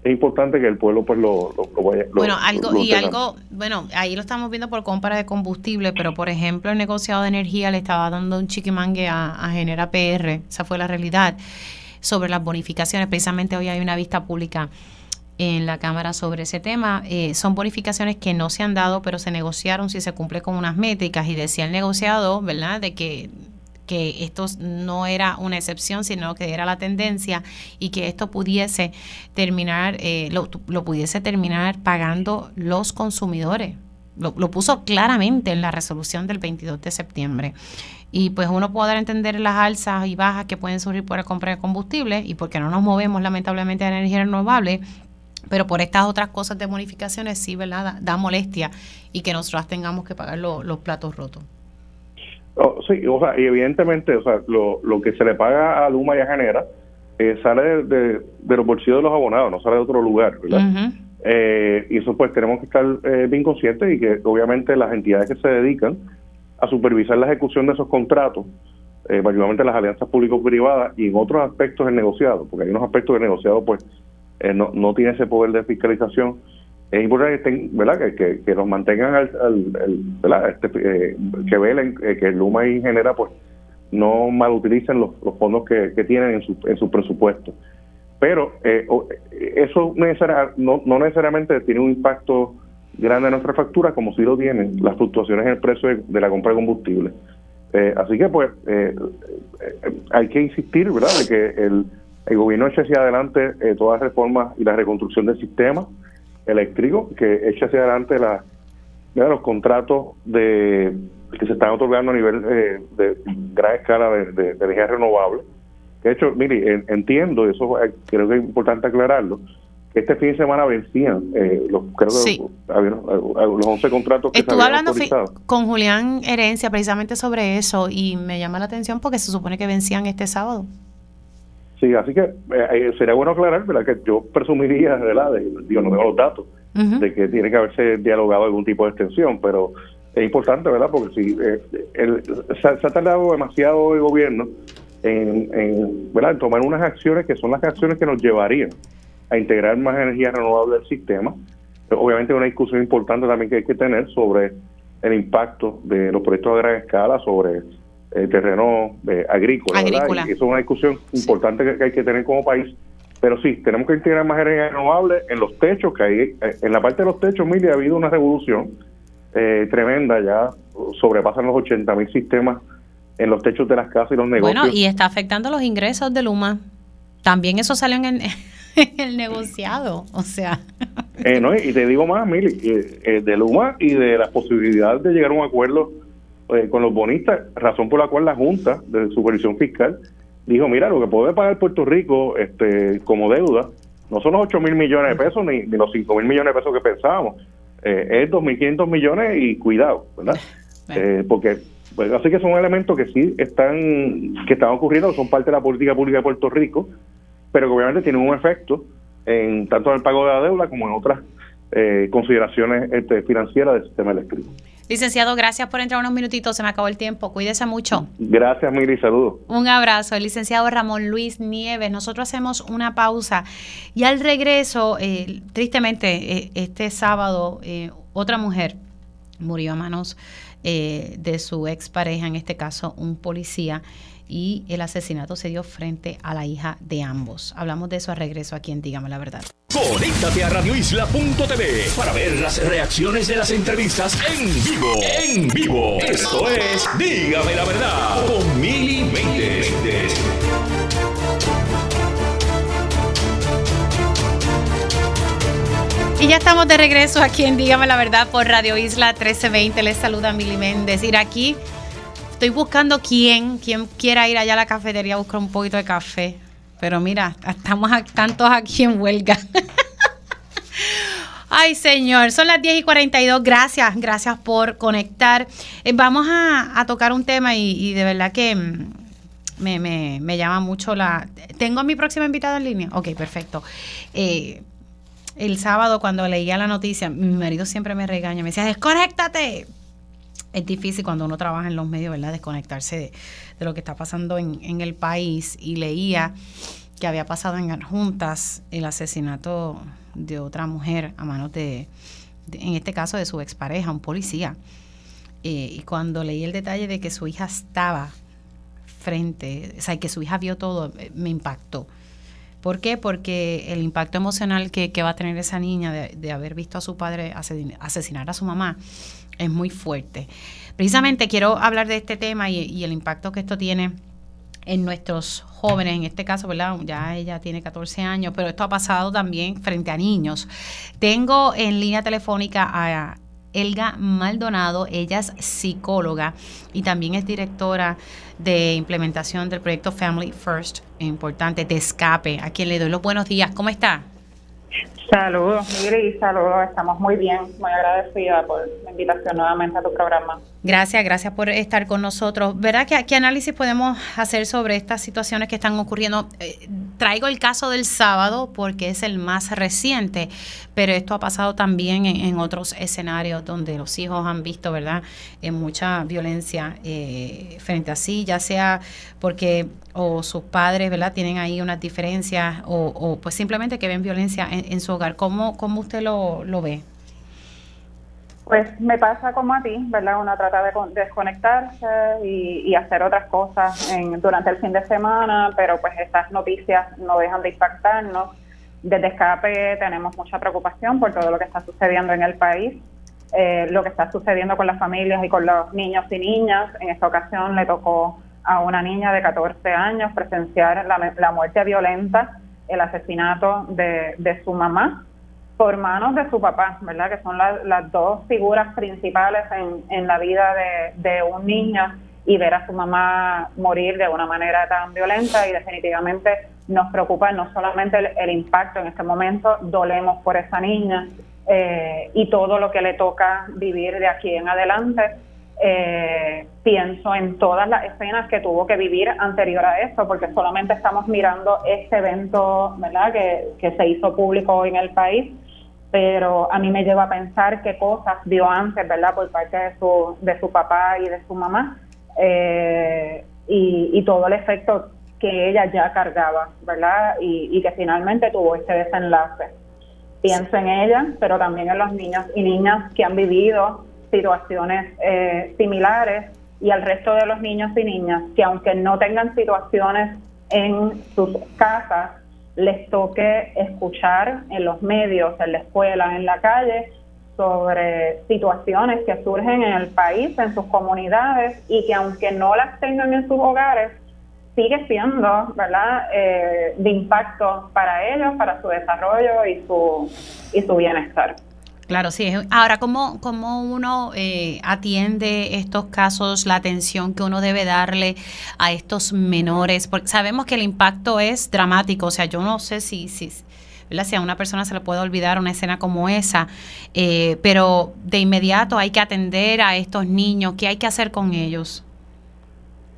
es importante que el pueblo pues lo, vaya. bueno, algo y algo, bueno, ahí lo estamos viendo por compra de combustible, pero por ejemplo el negociado de energía le estaba dando un chiquimangue a, a Genera PR, esa fue la realidad, sobre las bonificaciones. Precisamente hoy hay una vista pública en la Cámara sobre ese tema. Eh, son bonificaciones que no se han dado, pero se negociaron si se cumple con unas métricas y decía el negociado, ¿verdad?, de que que esto no era una excepción, sino que era la tendencia y que esto pudiese terminar, eh, lo, lo, pudiese terminar pagando los consumidores. lo, lo, puso claramente en la resolución del 22 de septiembre. Y pues uno puede entender las alzas y bajas que pueden surgir por la compra de combustible y porque no nos movemos lamentablemente a energía renovable, pero por estas otras cosas de bonificaciones sí, ¿verdad? Da, molestia y que nosotros tengamos que pagar los platos rotos. Oh, sí, o sea, y evidentemente, o sea, lo, lo que se le paga a Luma y a Genera eh, sale de, los bolsillos de los abonados, no sale de otro lugar, ¿verdad? Eh, y eso pues tenemos que estar eh, bien conscientes y que obviamente las entidades que se dedican a supervisar la ejecución de esos contratos, eh, mayormente las alianzas público-privadas y en otros aspectos del negociado, porque hay unos aspectos del negociado pues no, no tiene ese poder de fiscalización, es importante que, estén. Que, que, mantengan al, ¿verdad? Este, que velen que el Luma y Genera pues no malutilicen los, los fondos que, que tienen en su, en su presupuesto. Pero eh, eso no, no necesariamente tiene un impacto grande en nuestra factura como si lo tienen las fluctuaciones en el precio de, la compra de combustible. Eh, así que pues eh, hay que insistir, ¿verdad?, de que el, el gobierno eche hacia adelante todas las reformas y la reconstrucción del sistema eléctrico, que eche hacia adelante la, los contratos de que se están otorgando a nivel de gran escala de, de energía renovable. De hecho, mire, entiendo, eso creo que es importante aclararlo, que este fin de semana vencían eh, los, creo que los 11 contratos que Estuve hablando con Julián Herencia precisamente sobre eso y me llama la atención porque se supone que vencían este sábado. Sí, así que eh, sería bueno aclarar, ¿verdad? Que yo presumiría, ¿verdad? De, digo, no tengo los datos, de que tiene que haberse dialogado algún tipo de extensión, pero es importante, ¿verdad? Porque si eh, el, se, ha tardado demasiado el gobierno en, en, tomar unas acciones que son las acciones que nos llevarían a integrar más energía renovable al sistema. Obviamente una discusión importante también que hay que tener sobre el impacto de los proyectos de gran escala sobre el terreno eh, agrícola. Y eso es una discusión importante que, hay que tener como país. Pero sí, tenemos que integrar más energía renovable en los techos, que hay, eh, en la parte de los techos, mire, ha habido una revolución eh, tremenda, ya sobrepasan los 80 mil sistemas en los techos de las casas y los negocios. Bueno, y está afectando los ingresos de Luma. También eso salió en el, negociado, o sea. Eh, no, y te digo más, Mili, eh, eh, de Luma y de la posibilidad de llegar a un acuerdo con los bonistas, razón por la cual la Junta de Supervisión Fiscal dijo, mira, lo que puede pagar Puerto Rico este como deuda no son los 8 mil millones de pesos ni, los 5 mil millones de pesos que pensábamos, es 2.500 millones y cuidado, ¿verdad? porque pues, así que son elementos que sí están, que están ocurriendo, son parte de la política pública de Puerto Rico, pero que obviamente tienen un efecto en tanto en el pago de la deuda como en otras eh, consideraciones este, financieras del sistema eléctrico. Licenciado, gracias por entrar unos minutitos, se me acabó el tiempo, cuídese mucho. Gracias, Miri, saludos. Un abrazo, el licenciado Ramón Luis Nieves. Nosotros hacemos una pausa y al regreso, eh, tristemente, eh, este sábado, otra mujer murió a manos eh, de su expareja, en este caso un policía, y el asesinato se dio frente a la hija de ambos. Hablamos de eso a regreso aquí en Dígame la Verdad. Conéctate a radioisla.tv para ver las reacciones de las entrevistas en vivo. En vivo. Esto es Dígame la Verdad con Mili Y ya estamos de regreso aquí en Dígame la Verdad por Radio Isla 1320. Les saluda Mili Méndez. Ir aquí, estoy buscando quién, quién quiera ir allá a la cafetería a buscar un poquito de café. Pero mira, estamos tantos aquí en huelga. Ay, señor, son las 10 y 42. Gracias, gracias por conectar. Eh, vamos a, tocar un tema y, de verdad que mm, me, me, me, llama mucho la... ¿Tengo a mi próxima invitada en línea? Ok, perfecto. Eh, el sábado cuando leía la noticia, mi marido siempre me regaña, me decía, desconéctate. Es difícil cuando uno trabaja en los medios, ¿verdad? Desconectarse de, lo que está pasando en, el país. Y leía que había pasado en juntas el asesinato de otra mujer a manos de, en este caso, de su expareja, un policía. Eh, y cuando leí el detalle de que su hija estaba frente, o sea, que su hija vio todo, eh, me impactó. ¿Por qué? Porque el impacto emocional que, va a tener esa niña de, haber visto a su padre asesinar a su mamá es muy fuerte. Precisamente quiero hablar de este tema y, el impacto que esto tiene en nuestros jóvenes, en este caso, ¿verdad? Ya ella tiene 14 años, pero esto ha pasado también frente a niños. Tengo en línea telefónica a Elga Maldonado. Ella es psicóloga y también es directora de implementación del proyecto Family First, importante, de escape, a quien le doy los buenos días. ¿Cómo está? Saludos, Miri, saludos. Estamos muy bien, muy agradecida por la invitación nuevamente a tu programa. Gracias, gracias por estar con nosotros. ¿Verdad que qué análisis podemos hacer sobre estas situaciones que están ocurriendo? Eh, traigo el caso del sábado porque es el más reciente, pero esto ha pasado también en, otros escenarios donde los hijos han visto, ¿verdad?, en mucha violencia eh, frente a sí, ya sea porque o sus padres, ¿verdad?, tienen ahí unas diferencias o, pues simplemente que ven violencia en, su hogar. ¿Cómo, cómo usted lo, lo ve? Pues me pasa como a ti, ¿verdad? Uno trata de desconectarse y, hacer otras cosas durante el fin de semana, pero pues estas noticias no dejan de impactarnos. Desde Escape tenemos mucha preocupación por todo lo que está sucediendo en el país, eh, lo que está sucediendo con las familias y con los niños y niñas. En esta ocasión le tocó a una niña de 14 años presenciar la, muerte violenta, el asesinato de, de su mamá por manos de su papá, ¿verdad? Que son las dos figuras principales en, en la vida de, un niño y ver a su mamá morir de una manera tan violenta y definitivamente nos preocupa no solamente el, impacto en este momento, dolemos por esa niña eh, y todo lo que le toca vivir de aquí en adelante. Eh, pienso en todas las escenas que tuvo que vivir anterior a eso, porque solamente estamos mirando este evento, ¿verdad?, que, que se hizo público hoy en el país, pero a mí me lleva a pensar qué cosas vio antes, ¿verdad?, por parte de su, de su papá y de su mamá, eh, y, todo el efecto que ella ya cargaba, ¿verdad?, y, que finalmente tuvo este desenlace. Pienso en ella, pero también en los niños y niñas que han vivido situaciones eh, similares y al resto de los niños y niñas que aunque no tengan situaciones en sus casas, les toque escuchar en los medios, en la escuela, en la calle, sobre situaciones que surgen en el país, en sus comunidades, y que aunque no las tengan en sus hogares, sigue siendo, ¿verdad?, eh, de impacto para ellos, para su desarrollo y su, y su bienestar. Claro, sí. Ahora, ¿cómo, cómo uno eh, atiende estos casos, la atención que uno debe darle a estos menores? Porque sabemos que el impacto es dramático, o sea, yo no sé si, si, si a una persona se le puede olvidar una escena como esa, eh, pero de inmediato hay que atender a estos niños, ¿qué hay que hacer con ellos?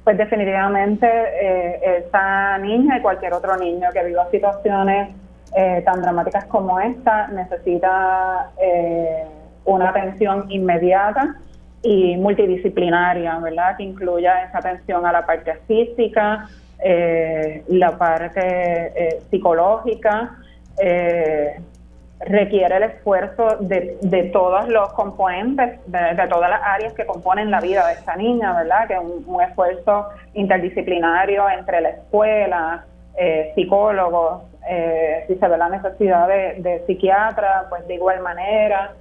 Pues definitivamente eh, esa niña y cualquier otro niño que viva situaciones eh, tan dramáticas como esta necesita eh, una atención inmediata y multidisciplinaria, ¿verdad? Que incluya esa atención a la parte física, eh, la parte psicológica, requiere el esfuerzo de, de, todos los componentes, de, todas las áreas que componen la vida de esta niña, ¿verdad? Que es un esfuerzo interdisciplinario entre la escuela, psicólogos, eh, si se ve la necesidad de, psiquiatra, pues de igual manera,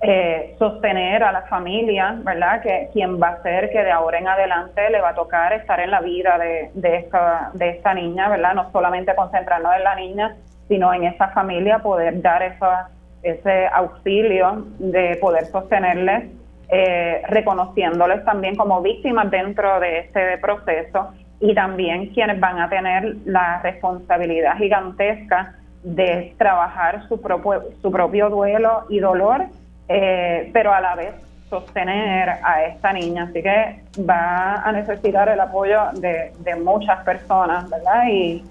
eh, sostener a la familia, ¿verdad? Que quien va a ser que de ahora en adelante le va a tocar estar en la vida de, de, esta, de esta niña, ¿verdad? No solamente concentrarnos en la niña, sino en esa familia, poder dar esa, ese auxilio de poder sostenerles, eh, reconociéndoles también como víctimas dentro de este proceso y también quienes van a tener la responsabilidad gigantesca de trabajar su propio, su propio duelo y dolor, eh, pero a la vez sostener a esta niña. Así que va a necesitar el apoyo de, muchas personas, ¿verdad? Y,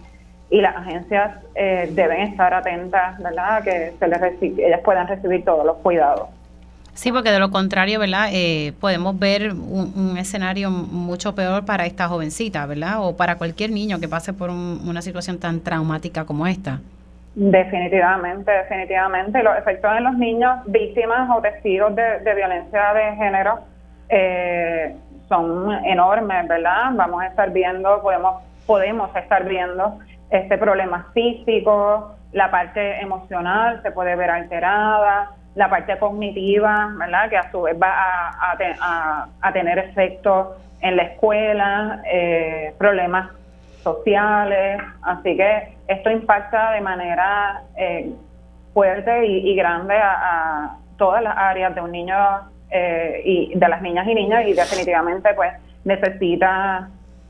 y las agencias eh, deben estar atentas, ¿verdad? Que se les ellas puedan recibir todos los cuidados. Sí, porque de lo contrario, ¿verdad? Eh, podemos ver un, escenario mucho peor para esta jovencita, ¿verdad? O para cualquier niño que pase por una situación tan traumática como esta. Definitivamente, definitivamente. Los efectos en los niños víctimas o testigos de, violencia de género eh, son enormes, ¿verdad? Vamos a estar viendo, podemos, podemos estar viendo este problema físico, la parte emocional se puede ver alterada, la parte cognitiva, ¿verdad? Que a su vez va a, tener efectos en la escuela, eh, problemas sociales, así que esto impacta de manera eh, fuerte y, grande a, todas las áreas de un niño eh, y de las niñas y niños y definitivamente pues necesita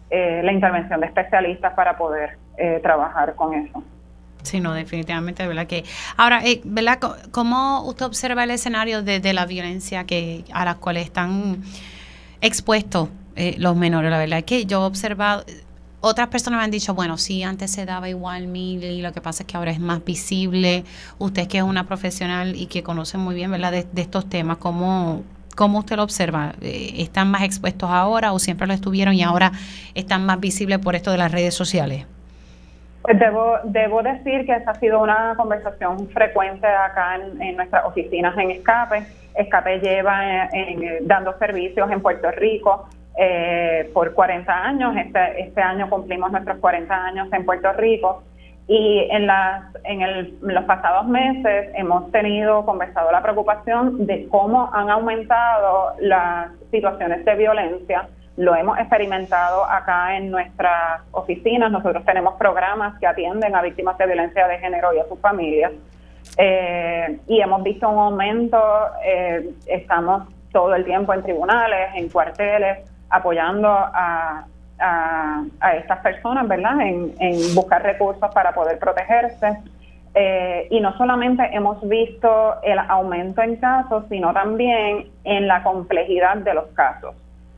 eh, la intervención de especialistas para poder eh, trabajar con eso. Sí, no, definitivamente, ¿verdad? Que, ahora, eh, ¿verdad? ¿Cómo usted observa el escenario de, la violencia que a la cual están expuestos los menores? La verdad es que yo he observado, otras personas me han dicho, bueno, sí, antes se daba igual mil y lo que pasa es que ahora es más visible. Usted que es una profesional y que conoce muy bien, ¿verdad? De, de estos temas, ¿cómo, ¿Cómo usted lo observa? Eh, ¿Están más expuestos ahora o siempre lo estuvieron y ahora están más visibles por esto de las redes sociales? Pues debo, debo decir que esa ha sido una conversación frecuente acá en, nuestras oficinas en Escape. Escape lleva eh, dando servicios en Puerto Rico eh, por 40 años. Este, este año cumplimos nuestros 40 años en Puerto Rico. Y en, las, en, los pasados meses hemos tenido, conversado la preocupación de cómo han aumentado las situaciones de violencia. Lo hemos experimentado acá en nuestras oficinas. Nosotros tenemos programas que atienden a víctimas de violencia de género y a sus familias. Eh, y hemos visto un aumento, eh, estamos todo el tiempo en tribunales, en cuarteles, apoyando a, estas personas, ¿verdad? En, buscar recursos para poder protegerse. Eh, y no solamente hemos visto el aumento en casos, sino también en la complejidad de los casos.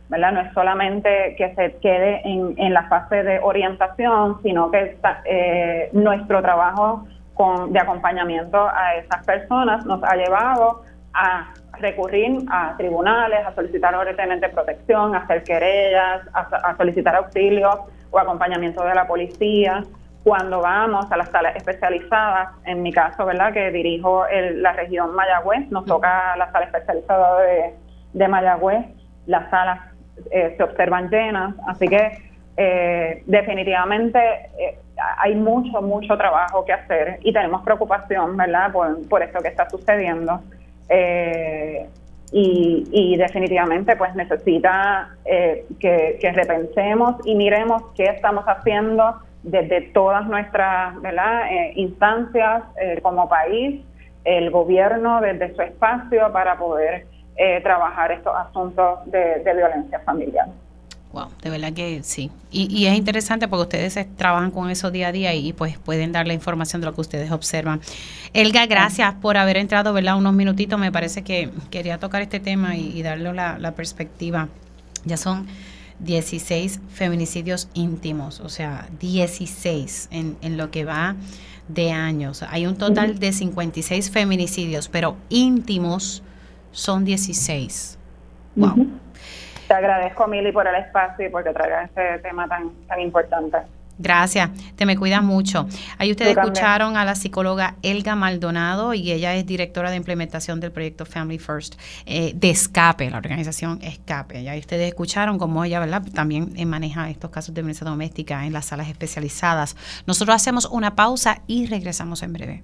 ¿Verdad? No es solamente que se quede en, la fase de orientación, sino que eh, nuestro trabajo con, de acompañamiento a esas personas nos ha llevado a recurrir a tribunales, a solicitar orden de protección, a hacer querellas, a, solicitar auxilio o acompañamiento de la policía. Cuando vamos a las salas especializadas, en mi caso, ¿verdad?, que dirijo la región Mayagüez, nos toca la sala especializada de, Mayagüez, las salas eh, se observan llenas, así que eh, definitivamente eh, hay mucho, mucho trabajo que hacer y tenemos preocupación, ¿verdad?, por, por esto que está sucediendo. Eh, y, definitivamente pues necesita eh, que, repensemos y miremos qué estamos haciendo desde todas nuestras eh, instancias como país, el gobierno desde su espacio para poder trabajar estos asuntos de violencia familiar. Wow, de verdad que sí. Y, es interesante porque ustedes trabajan con eso día a día y pues pueden dar la información de lo que ustedes observan. Elga, gracias por haber entrado, ¿verdad? Unos minutitos. Me parece que quería tocar este tema y, darle la, perspectiva. Ya son 16 feminicidios íntimos, o sea, 16 en, en lo que va de años. Hay un total de 56 feminicidios, pero íntimos son 16. Wow. Te agradezco, Mili, por el espacio y porque traigas este tema tan, tan importante. Gracias, te me cuidas mucho. Ahí ustedes escucharon a la psicóloga Elga Maldonado y ella es directora de implementación del proyecto Family First eh, de Escape, la organización Escape. Ya ustedes escucharon cómo ella, ¿verdad? También maneja estos casos de violencia doméstica en las salas especializadas. Nosotros hacemos una pausa y regresamos en breve.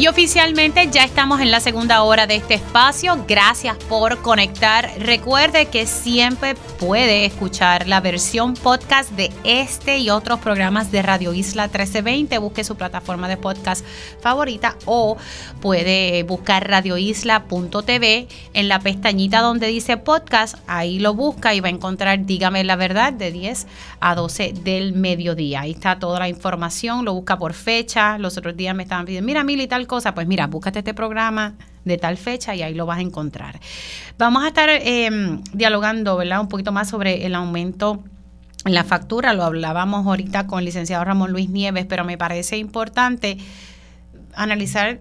Y oficialmente ya estamos en la segunda hora de este espacio. Gracias por conectar. Recuerde que siempre puede escuchar la versión podcast de este y otros programas de Radio Isla 1320. Busque su plataforma de podcast favorita o puede buscar radioisla.tv en la pestañita donde dice podcast. Ahí lo busca y va a encontrar Dígame la verdad de 10 a 12 del mediodía. Ahí está toda la información. Lo busca por fecha. Los otros días me estaban pidiendo, mira, Mili, tal cosa, pues mira, búscate este programa de tal fecha y ahí lo vas a encontrar. Vamos a estar em, dialogando, ¿verdad? Un poquito más sobre el aumento en la factura, lo hablábamos ahorita con el licenciado Ramón Luis Nieves, pero me parece importante analizar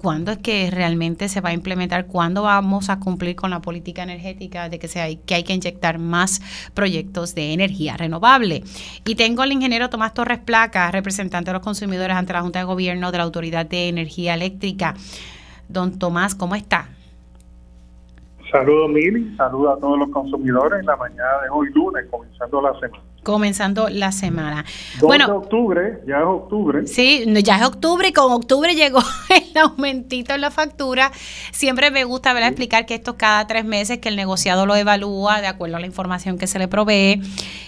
cuándo es que realmente se va a implementar, cuándo vamos a cumplir con la política energética de que, se hay, que hay que inyectar más proyectos de energía renovable. Y tengo al ingeniero Tomás Torres Placa, representante de los consumidores ante la Junta de Gobierno de la Autoridad de Energía Eléctrica. Don Tomás, ¿cómo está? Saludos, Mili. Saludos a todos los consumidores en la mañana de hoy lunes, comenzando la semana. Comenzando la semana. 2 bueno, de octubre, ya es octubre. Sí, ya es octubre y con octubre llegó el aumentito en la factura. Siempre me gusta ver explicar que esto cada tres meses que el negociado lo evalúa de acuerdo a la información que se le provee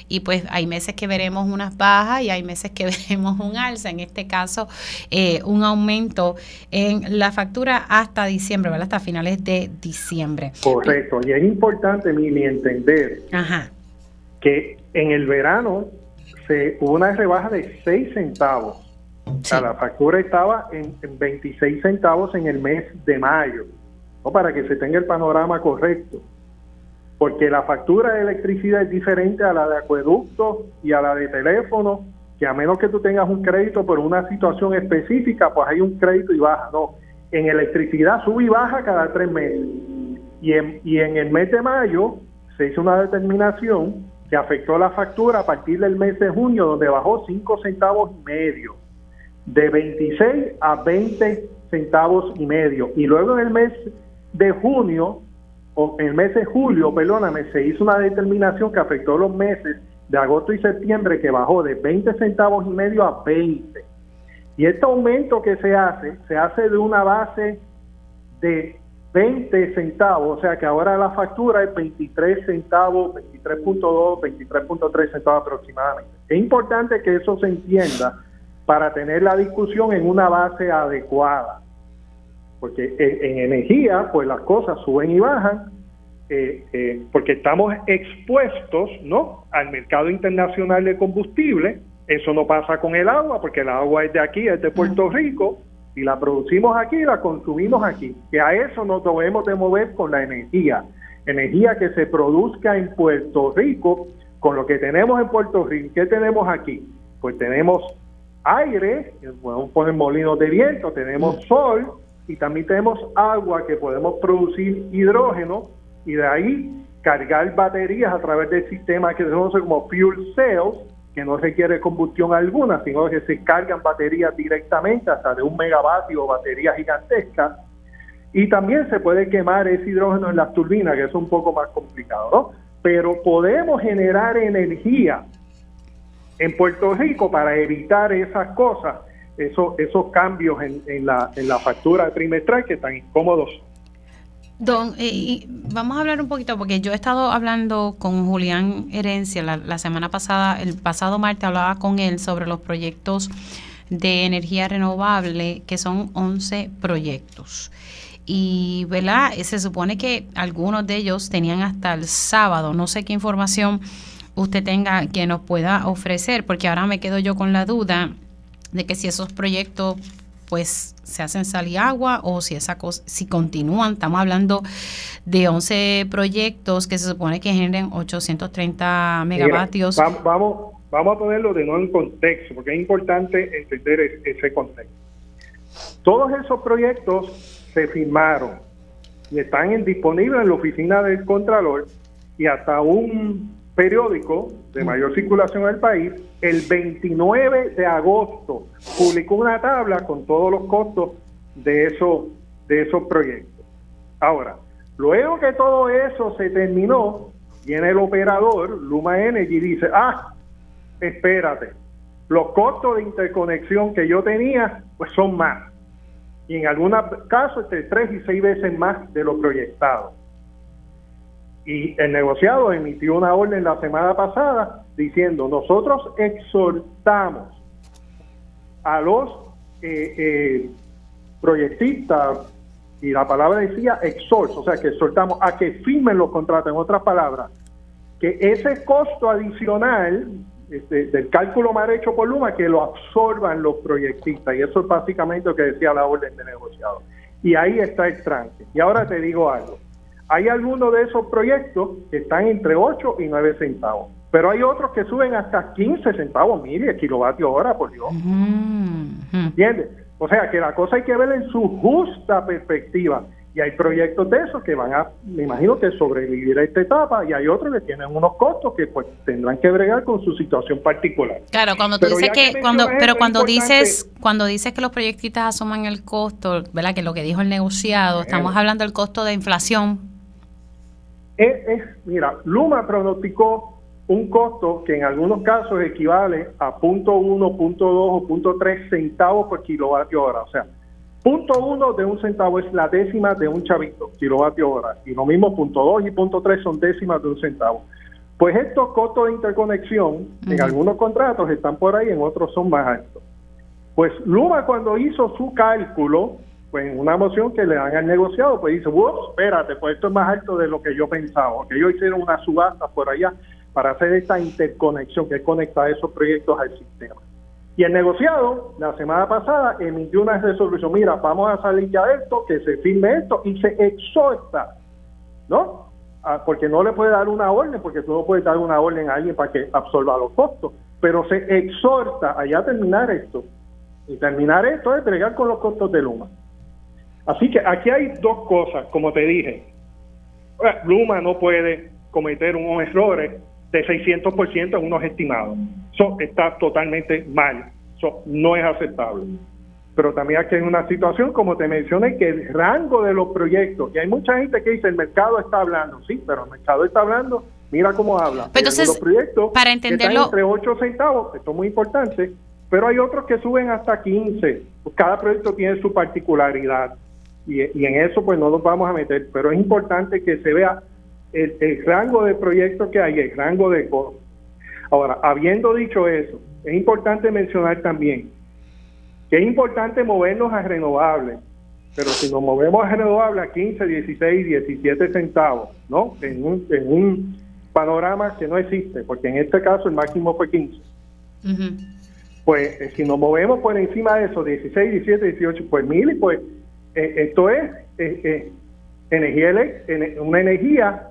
y pues hay meses que veremos unas bajas y hay meses que veremos un alza. En este caso, eh, un aumento en la factura hasta diciembre, ¿verdad? Hasta finales de diciembre. Correcto. Y es importante, Mimi, entender Ajá que en el verano se hubo una rebaja de 6 centavos. O sea, la factura estaba en, 26 centavos en el mes de mayo, ¿no? para que se tenga el panorama correcto. Porque la factura de electricidad es diferente a la de acueducto y a la de teléfono, que a menos que tú tengas un crédito por una situación específica, pues hay un crédito y baja. No, en electricidad sube y baja cada tres meses. Y en, y en el mes de mayo se hizo una determinación que afectó la factura a partir del mes de junio, donde bajó 5 centavos y medio, de 26 a 20 centavos y medio. Y luego en el mes de junio, o en el mes de julio, perdóname, se hizo una determinación que afectó los meses de agosto y septiembre, que bajó de 20 centavos y medio a 20. Y este aumento que se hace, se hace de una base de 20 centavos, o sea que ahora la factura es 23 centavos, 23.2, 23.3 centavos aproximadamente. Es importante que eso se entienda para tener la discusión en una base adecuada, porque en, energía pues las cosas suben y bajan, eh, eh, porque estamos expuestos ¿no? al mercado internacional de combustible, eso no pasa con el agua, porque el agua es de aquí, es de Puerto Rico, y la producimos aquí y la consumimos aquí. Que a eso nos debemos de mover con la energía. Energía que se produzca en Puerto Rico con lo que tenemos en Puerto Rico. ¿Qué tenemos aquí? Pues tenemos aire, podemos poner molinos de viento, tenemos mm. sol y también tenemos agua que podemos producir hidrógeno y de ahí cargar baterías a través del sistema que se conoce como fuel cells que no requiere combustión alguna, sino que se cargan baterías directamente hasta de un megavatio o baterías gigantescas. Y también se puede quemar ese hidrógeno en las turbinas, que es un poco más complicado, ¿no? Pero podemos generar energía en Puerto Rico para evitar esas cosas, esos, esos cambios en, en, la, en la factura trimestral que tan incómodos Don, eh, vamos a hablar un poquito, porque yo he estado hablando con Julián Herencia la, semana pasada, el pasado martes hablaba con él sobre los proyectos de energía renovable, que son 11 proyectos. Y, ¿verdad? Se supone que algunos de ellos tenían hasta el sábado, no sé qué información usted tenga que nos pueda ofrecer, porque ahora me quedo yo con la duda de que si esos proyectos pues se hacen sal y agua o si esa cosa, si continúan, estamos hablando de 11 proyectos que se supone que generen 830 megavatios. vamos, vamos a ponerlo de nuevo en contexto, porque es importante entender ese contexto. Todos esos proyectos se firmaron y están disponibles en la oficina del Contralor y hasta un periódico de mayor circulación del país, el 29 de agosto publicó una tabla con todos los costos de esos, de esos proyectos. Ahora, luego que todo eso se terminó, viene el operador, Luma Energy, y dice, ah, espérate, los costos de interconexión que yo tenía, pues son más. Y en algunos casos, entre tres y seis veces más de lo proyectado. Y el negociado emitió una orden la semana pasada diciendo, nosotros exhortamos a los eh, eh, proyectistas, y la palabra decía exhort, o sea que exhortamos a que firmen los contratos, en otras palabras, que ese costo adicional este, del cálculo mal hecho por Luma, que lo absorban los proyectistas, y eso es básicamente lo que decía la orden de negociado. Y ahí está el tranque. Y ahora te digo algo hay algunos de esos proyectos que están entre 8 y 9 centavos, pero hay otros que suben hasta 15 centavos, mire, kilovatio hora, por Dios. ¿Entiendes? O sea, que la cosa hay que ver en su justa perspectiva. Y hay proyectos de esos que van a, me imagino que sobrevivir a esta etapa y hay otros que tienen unos costos que pues tendrán que bregar con su situación particular. Claro, cuando tú dices que, cuando, pero cuando dices, cuando dices que los proyectistas asuman el costo, ¿verdad? Que lo que dijo el negociado, estamos hablando del costo de inflación es, mira, Luma pronosticó un costo que en algunos casos equivale a punto uno, punto dos o punto tres centavos por kilovatio hora. O sea, punto uno de un centavo es la décima de un chavito, kilovatio hora. Y lo mismo punto dos y punto tres son décimas de un centavo. Pues estos costos de interconexión en algunos contratos están por ahí, en otros son más altos. Pues Luma cuando hizo su cálculo, pues en una moción que le dan al negociado, pues dice, wow, espérate, pues esto es más alto de lo que yo pensaba, que ellos hicieron una subasta por allá para hacer esta interconexión, que es conectar esos proyectos al sistema. Y el negociado, la semana pasada, emitió una resolución, mira, vamos a salir ya de esto, que se firme esto, y se exhorta, ¿no? Ah, porque no le puede dar una orden, porque tú no puedes dar una orden a alguien para que absorba los costos, pero se exhorta a ya terminar esto. Y terminar esto es bregar con los costos de Luma. Así que aquí hay dos cosas, como te dije. Eh, Luma no puede cometer unos errores de 600% en unos estimados. Eso está totalmente mal. Eso no es aceptable. Pero también aquí hay una situación, como te mencioné, que el rango de los proyectos, y hay mucha gente que dice el mercado está hablando, sí, pero el mercado está hablando, mira cómo habla. entonces, los proyectos para entenderlo, entre 8 centavos, esto es muy importante, pero hay otros que suben hasta 15. Cada proyecto tiene su particularidad y, en eso pues no nos vamos a meter, pero es importante que se vea el, rango de proyectos que hay, el rango de costos. Ahora, habiendo dicho eso, es importante mencionar también que es importante movernos a renovables, pero si nos movemos a renovables a 15, 16, 17 centavos, ¿no? En un, en un panorama que no existe, porque en este caso el máximo fue 15. Pues eh, si nos movemos por encima de eso, 16, 17, 18, pues mil, y pues esto es eh, eh, energía una energía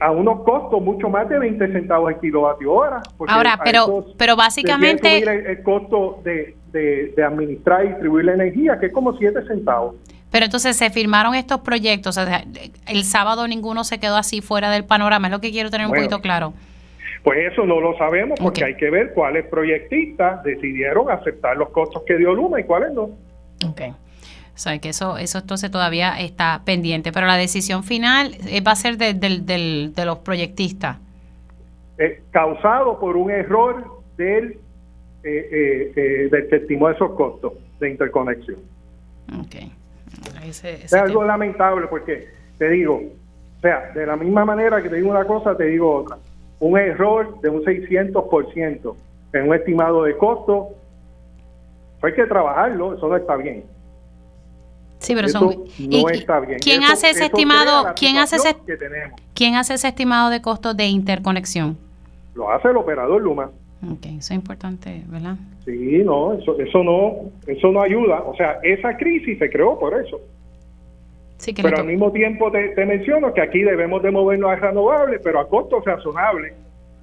a unos costos mucho más de 20 centavos el kilovatio hora. Ahora, pero, pero básicamente... El, costo de, de, administrar y distribuir la energía, que es como 7 centavos. Pero entonces se firmaron estos proyectos, el sábado ninguno se quedó así fuera del panorama, es lo que quiero tener un poquito claro. Pues eso no lo sabemos porque hay que ver cuáles proyectistas decidieron aceptar los costos que dio Luma y cuáles no. Okay. O sea, que eso, eso entonces todavía está pendiente. Pero la decisión final eh, va a ser de, de los proyectistas. Eh, causado por un error del, eh, eh del que estimó esos costos de interconexión. Ok. es algo lamentable porque, te digo, o sea, de la misma manera que te digo una cosa, te digo otra. Un error de un 600% en un estimado de costo, hay que trabajarlo, eso no está bien. Sí, pero son. No está bien. ¿Quién hace ese estimado? ¿Quién hace ese, ¿Quién hace ese estimado de costos de interconexión? Lo hace el operador Luma. Ok, eso es importante, ¿verdad? Sí, no, eso, eso no, eso no ayuda. O sea, esa crisis se creó por eso. Sí, que pero al mismo tiempo te, te, menciono que aquí debemos de movernos a renovables, pero a costos razonables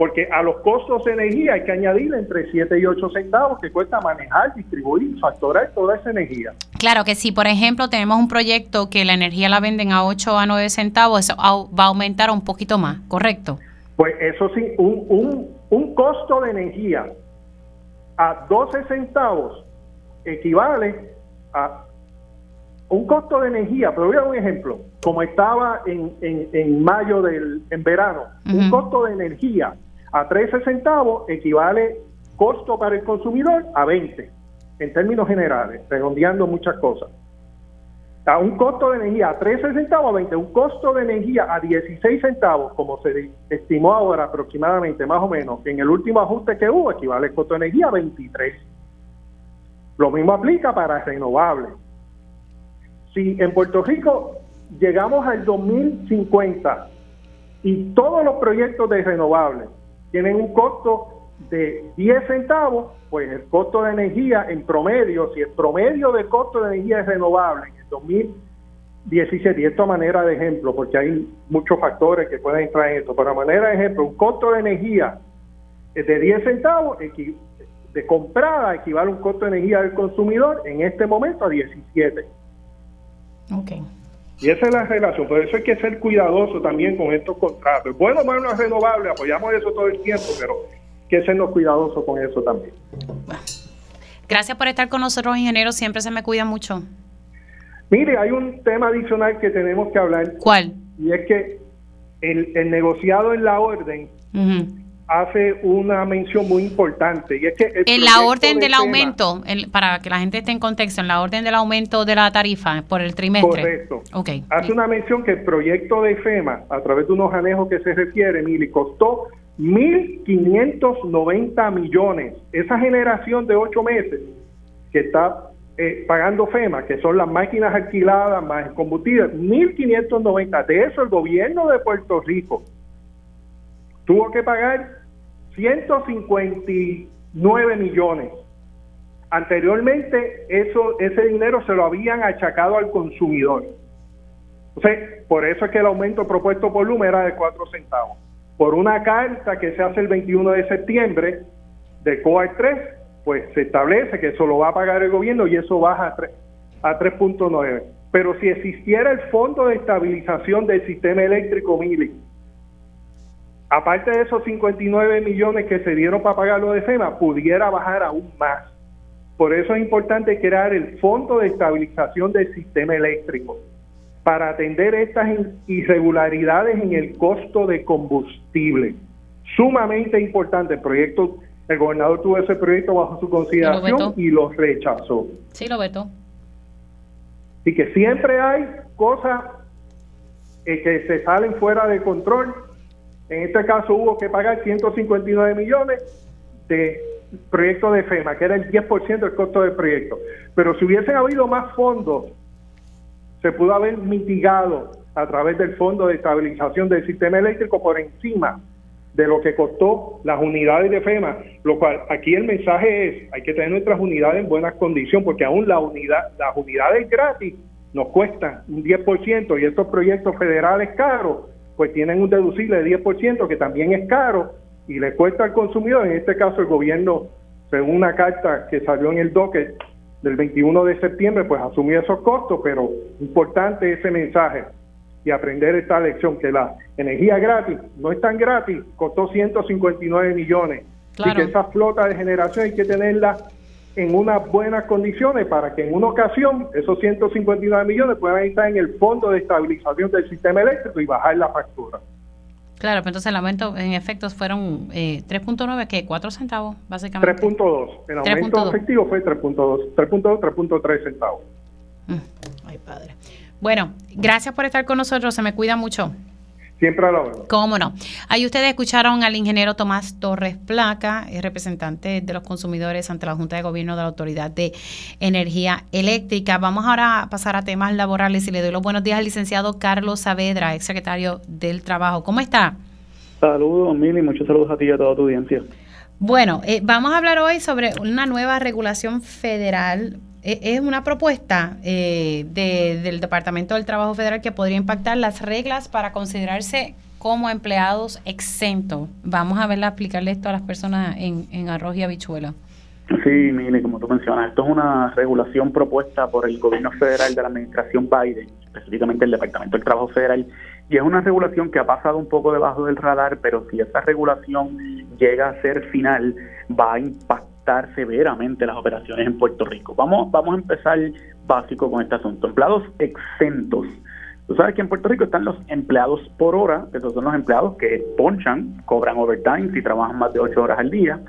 porque a los costos de energía hay que añadir entre 7 y 8 centavos que cuesta manejar, distribuir, factorar toda esa energía. Claro que si, por ejemplo, tenemos un proyecto que la energía la venden a 8 a 9 centavos, eso va a aumentar un poquito más, ¿correcto? Pues eso sí, un, un, un costo de energía a 12 centavos equivale a un costo de energía, pero voy a dar un ejemplo, como estaba en, en, en mayo del en verano, un costo de energía a 13 centavos equivale costo para el consumidor a 20, en términos generales, redondeando muchas cosas. A un costo de energía a 13 centavos a 20, un costo de energía a 16 centavos, como se estimó ahora aproximadamente, más o menos, en el último ajuste que hubo, equivale el costo de energía a 23. Lo mismo aplica para renovables. Si en Puerto Rico llegamos al 2050 y todos los proyectos de renovables tienen un costo de 10 centavos, pues el costo de energía en promedio, si el promedio de costo de energía es renovable en el 2017, y esto a manera de ejemplo, porque hay muchos factores que pueden entrar en esto, pero a manera de ejemplo, un costo de energía de 10 centavos de comprada equivale a un costo de energía del consumidor en este momento a 17. Okay. Y esa es la relación. Por eso hay que ser cuidadoso también con estos contratos. Bueno, bueno, es renovable, apoyamos eso todo el tiempo, pero hay que sernos cuidadosos con eso también. Gracias por estar con nosotros, ingeniero. Siempre se me cuida mucho. Mire, hay un tema adicional que tenemos que hablar. ¿Cuál? Y es que el, negociado en la orden hace una mención muy importante y es que en la orden del aumento, para que la gente esté en contexto, en la orden del aumento de la tarifa por el trimestre. Correcto. Okay. Hace una mención que el proyecto de FEMA, a través de unos anejos que se refiere, Mili, costó 1.590 millones. Esa generación de ocho meses que está eh, pagando FEMA, que son las máquinas alquiladas más el combustible, 1.590. De eso el gobierno de Puerto Rico tuvo que pagar 159 millones. Anteriormente eso, ese dinero se lo habían achacado al consumidor. Entonces, por eso es que el aumento propuesto por Luma era de 4 centavos. Por una carta que se hace el 21 de septiembre de COAR 3, pues se establece que eso lo va a pagar el gobierno y eso baja a 3.9. Pero si existiera el Fondo de Estabilización del Sistema Eléctrico MILI, aparte de esos 59 millones que se dieron para pagar lo de FEMA, pudiera bajar aún más. Por eso es importante crear el Fondo de Estabilización del Sistema Eléctrico para atender estas irregularidades en el costo de combustible. Sumamente importante. El proyecto, el gobernador tuvo ese proyecto bajo su consideración y lo, rechazó. Sí, lo vetó. Y que siempre hay cosas eh, que se salen fuera de control en este caso hubo que pagar 159 millones de proyecto de FEMA, que era el 10% del costo del proyecto. Pero si hubiesen habido más fondos, se pudo haber mitigado a través del Fondo de Estabilización del Sistema Eléctrico por encima de lo que costó las unidades de FEMA, lo cual aquí el mensaje es, hay que tener nuestras unidades en buenas condiciones, porque aún la unidad, las unidades gratis nos cuestan un 10% y estos proyectos federales caros pues tienen un deducible de 10% que también es caro y le cuesta al consumidor, en este caso el gobierno, según una carta que salió en el docket del 21 de septiembre, pues asumió esos costos, pero importante ese mensaje y aprender esta lección, que la energía gratis no es tan gratis, costó 159 millones. Y que esa flota de generación hay que tenerla en unas buenas condiciones para que en una ocasión esos 159 millones puedan estar en el fondo de estabilización del sistema eléctrico y bajar la factura. Claro, pero entonces el aumento en efectos fueron eh, 3.9, que 4 centavos, básicamente. 3.2. El aumento efectivo fue 3.2, 3.2, 3.3 centavos. Mm, ay, padre. Bueno, gracias por estar con nosotros, se me cuida mucho. Siempre a la hora. Cómo no. Ahí ustedes escucharon al ingeniero Tomás Torres Placa, representante de los consumidores ante la Junta de Gobierno de la Autoridad de Energía Eléctrica. Vamos ahora a pasar a temas laborales y le doy los buenos días al licenciado Carlos Saavedra, ex secretario del Trabajo. ¿Cómo está? Saludos, Mili, muchos saludos a ti y a toda tu audiencia. Bueno, eh, vamos a hablar hoy sobre una nueva regulación federal es una propuesta eh, del Departamento del Trabajo Federal que podría impactar las reglas para considerarse como empleados exentos. Vamos a verla aplicarle esto a las personas en, en arroz y habichuela. Sí, mire, como tú mencionas, esto es una regulación propuesta por el gobierno federal de la administración Biden, específicamente el Departamento del Trabajo Federal, y es una regulación que ha pasado un poco debajo del radar, pero si esa regulación llega a ser final, va a impactar severamente las operaciones en Puerto Rico. Vamos, vamos a empezar básico con este asunto. Empleados exentos. Tú sabes que en Puerto Rico están los empleados por hora, esos son los empleados que ponchan, cobran overtime si trabajan más de ocho horas al día.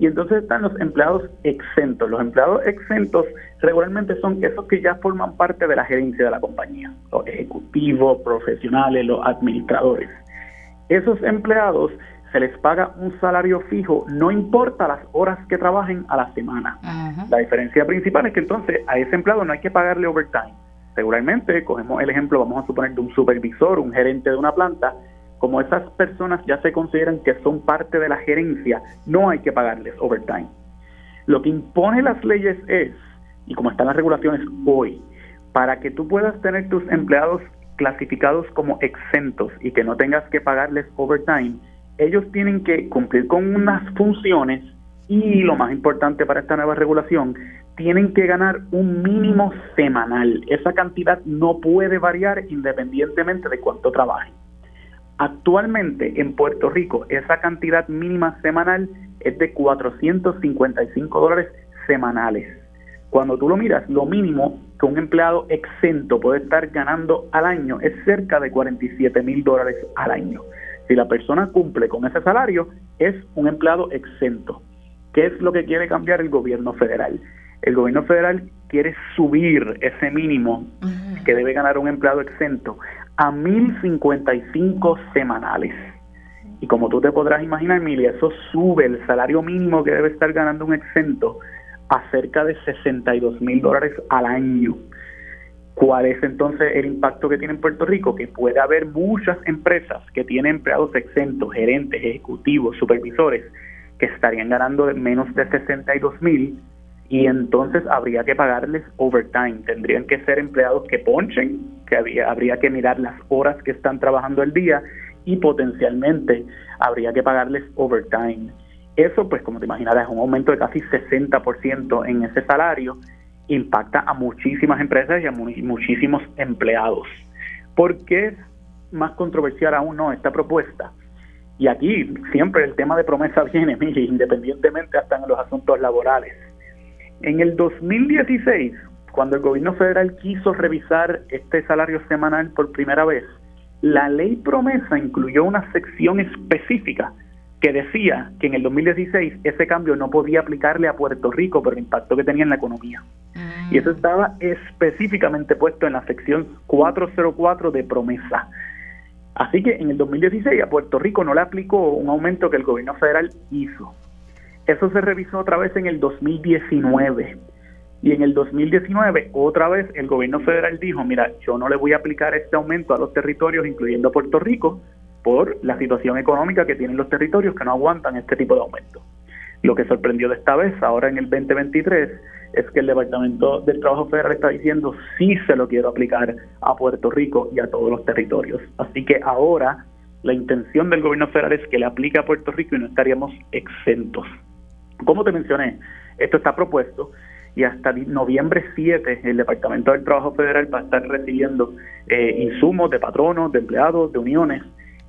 Y entonces están los empleados exentos. Los empleados exentos regularmente son esos que ya forman parte de la gerencia de la compañía, los ejecutivos, profesionales, los administradores. Esos empleados se les paga un salario fijo, no importa las horas que trabajen a la semana. La diferencia principal es que entonces a ese empleado no hay que pagarle overtime. Regularmente, cogemos el ejemplo, vamos a suponer de un supervisor, un gerente de una planta, como esas personas ya se consideran que son parte de la gerencia, no hay que pagarles overtime. Lo que impone las leyes es, y como están las regulaciones hoy, para que tú puedas tener tus empleados clasificados como exentos y que no tengas que pagarles overtime, ellos tienen que cumplir con unas funciones y lo más importante para esta nueva regulación, tienen que ganar un mínimo semanal. Esa cantidad no puede variar independientemente de cuánto trabajen. Actualmente en Puerto Rico esa cantidad mínima semanal es de 455 dólares semanales. Cuando tú lo miras, lo mínimo que un empleado exento puede estar ganando al año es cerca de 47 mil dólares al año. Si la persona cumple con ese salario, es un empleado exento. ¿Qué es lo que quiere cambiar el gobierno federal? El gobierno federal quiere subir ese mínimo que debe ganar un empleado exento a 1.055 semanales. Y como tú te podrás imaginar, Emilia, eso sube el salario mínimo que debe estar ganando un exento a cerca de 62 mil dólares al año. ¿Cuál es entonces el impacto que tiene en Puerto Rico? Que puede haber muchas empresas que tienen empleados exentos, gerentes, ejecutivos, supervisores, que estarían ganando menos de 62 mil y entonces habría que pagarles overtime. Tendrían que ser empleados que ponchen, que había, habría que mirar las horas que están trabajando el día y potencialmente habría que pagarles overtime. Eso, pues como te imaginarás, es un aumento de casi 60% en ese salario, impacta a muchísimas empresas y a muchísimos empleados. ¿Por qué es más controversial aún no esta propuesta? Y aquí siempre el tema de promesa viene, mire, independientemente hasta en los asuntos laborales. En el 2016, cuando el gobierno federal quiso revisar este salario semanal por primera vez, la ley promesa incluyó una sección específica que decía que en el 2016 ese cambio no podía aplicarle a Puerto Rico por el impacto que tenía en la economía. Ah. Y eso estaba específicamente puesto en la sección 404 de promesa. Así que en el 2016 a Puerto Rico no le aplicó un aumento que el gobierno federal hizo. Eso se revisó otra vez en el 2019. Y en el 2019, otra vez, el gobierno federal dijo, mira, yo no le voy a aplicar este aumento a los territorios, incluyendo Puerto Rico, por la situación económica que tienen los territorios que no aguantan este tipo de aumento. Lo que sorprendió de esta vez, ahora en el 2023, es que el Departamento del Trabajo Federal está diciendo sí se lo quiero aplicar a Puerto Rico y a todos los territorios. Así que ahora la intención del gobierno federal es que le aplique a Puerto Rico y no estaríamos exentos. Como te mencioné, esto está propuesto y hasta noviembre 7 el Departamento del Trabajo Federal va a estar recibiendo eh, insumos de patronos, de empleados, de uniones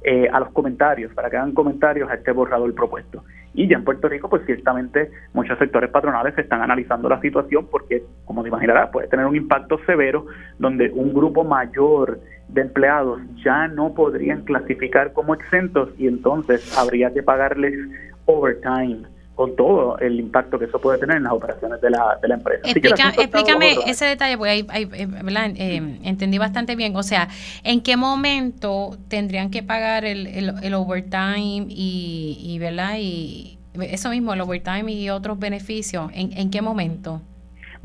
eh, a los comentarios, para que hagan comentarios a este borrador propuesto. Y ya en Puerto Rico, pues ciertamente muchos sectores patronales están analizando la situación porque, como te imaginarás, puede tener un impacto severo donde un grupo mayor de empleados ya no podrían clasificar como exentos y entonces habría que pagarles overtime con todo el impacto que eso puede tener en las operaciones de la, de la empresa. explícame ese detalle, porque ahí, eh, eh, entendí bastante bien. O sea, ¿en qué momento tendrían que pagar el, el, overtime y, y, ¿verdad? y eso mismo, el overtime y otros beneficios? ¿En, en qué momento?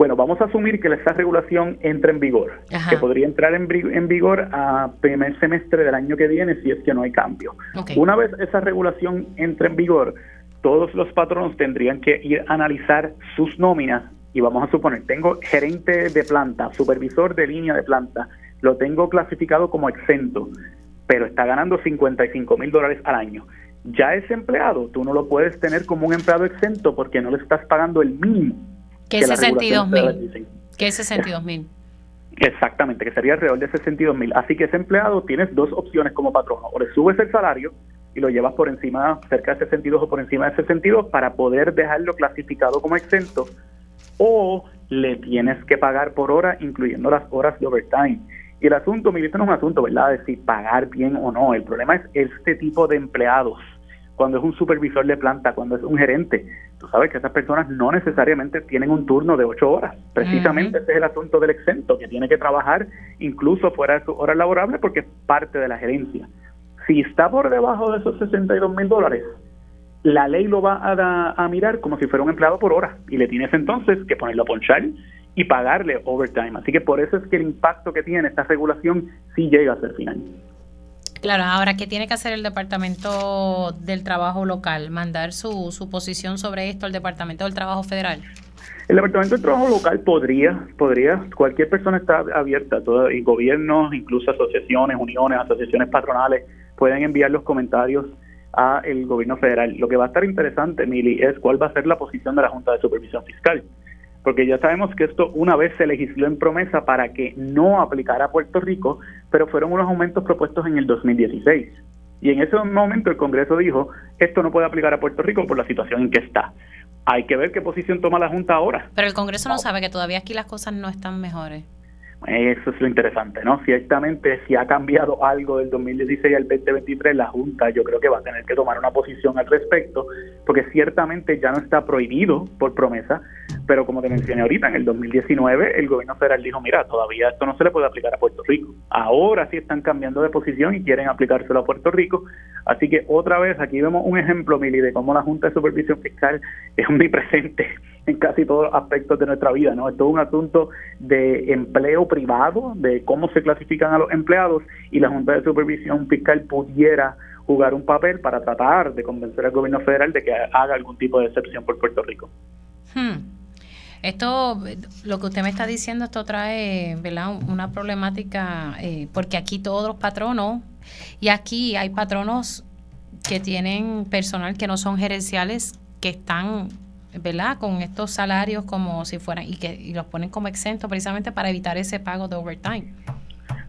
Bueno, vamos a asumir que esa regulación entra en vigor, que podría entrar en, en, vigor a primer semestre del año que viene si es que no hay cambio. Una vez esa regulación entre en vigor, todos los patronos tendrían que ir a analizar sus nóminas y vamos a suponer, tengo gerente de planta, supervisor de línea de planta, lo tengo clasificado como exento, pero está ganando 55 mil dólares al año. Ya ese empleado, tú no lo puedes tener como un empleado exento porque no le estás pagando el mínimo. ¿Qué es 62 mil? ¿Qué es 62 mil? Exactamente, que sería alrededor de 62 mil. Así que ese empleado tienes dos opciones como patrono. O le subes el salario y lo llevas por encima, cerca de 62 o por encima de 62 para poder dejarlo clasificado como exento, o le tienes que pagar por hora, incluyendo las horas de overtime. Y el asunto, mi no es un asunto, ¿verdad?, de si pagar bien o no. El problema es este tipo de empleados. Cuando es un supervisor de planta, cuando es un gerente, tú sabes que esas personas no necesariamente tienen un turno de ocho horas. Precisamente ese es el asunto del exento, que tiene que trabajar incluso fuera de sus horas laborables porque es parte de la gerencia. Si está por debajo de esos 62 mil dólares, la ley lo va a, mirar como si fuera un empleado por hora y le tienes entonces que ponerlo a ponchar y pagarle overtime. Así que por eso es que el impacto que tiene esta regulación sí llega a ser final. Claro, ahora, ¿qué tiene que hacer el Departamento del Trabajo local? ¿Mandar su, su posición sobre esto al Departamento del Trabajo federal? El Departamento del Trabajo local podría, podría, cualquier persona está abierta, todo, y gobiernos, incluso asociaciones, uniones, asociaciones patronales, pueden enviar los comentarios a el gobierno federal. Lo que va a estar interesante, Mili, es cuál va a ser la posición de la Junta de Supervisión Fiscal. Porque ya sabemos que esto una vez se legisló en promesa para que no aplicara a Puerto Rico, pero fueron unos aumentos propuestos en el 2016. Y en ese momento el Congreso dijo, esto no puede aplicar a Puerto Rico por la situación en que está. Hay que ver qué posición toma la Junta ahora. Pero el Congreso no sabe que todavía aquí las cosas no están mejores. Eso es lo interesante, ¿no? Ciertamente, si ha cambiado algo del 2016 al 2023, la Junta yo creo que va a tener que tomar una posición al respecto, porque ciertamente ya no está prohibido por promesa, pero como te mencioné ahorita, en el 2019 el gobierno federal dijo, mira, todavía esto no se le puede aplicar a Puerto Rico. Ahora sí están cambiando de posición y quieren aplicárselo a Puerto Rico. Así que otra vez aquí vemos un ejemplo, Mili, de cómo la Junta de Supervisión Fiscal es omnipresente en casi todos los aspectos de nuestra vida, ¿no? Esto es un asunto de empleo privado, de cómo se clasifican a los empleados y la Junta de Supervisión Fiscal pudiera jugar un papel para tratar de convencer al gobierno federal de que haga algún tipo de excepción por Puerto Rico. Hmm. Esto, lo que usted me está diciendo, esto trae ¿verdad? una problemática, eh, porque aquí todos los patronos, y aquí hay patronos que tienen personal que no son gerenciales, que están ¿verdad? Con estos salarios como si fueran y que y los ponen como exentos precisamente para evitar ese pago de overtime.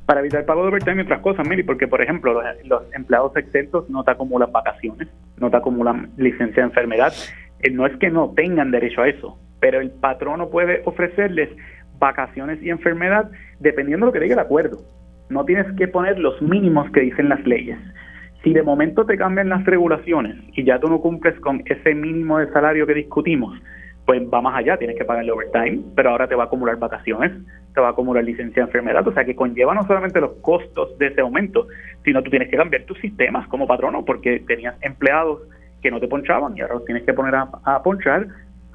Para evitar el pago de overtime y otras cosas, Miri, porque por ejemplo los, empleados exentos no te acumulan vacaciones, no te acumulan licencia de enfermedad. Eh, no es que no tengan derecho a eso, pero el patrono puede ofrecerles vacaciones y enfermedad dependiendo de lo que diga el acuerdo. No tienes que poner los mínimos que dicen las leyes. Si de momento te cambian las regulaciones y ya tú no cumples con ese mínimo de salario que discutimos, pues va más allá, tienes que pagar el overtime, pero ahora te va a acumular vacaciones, te va a acumular licencia de enfermedad, o sea que conlleva no solamente los costos de ese aumento, sino tú tienes que cambiar tus sistemas como patrono, porque tenías empleados que no te ponchaban y ahora los tienes que poner a, a ponchar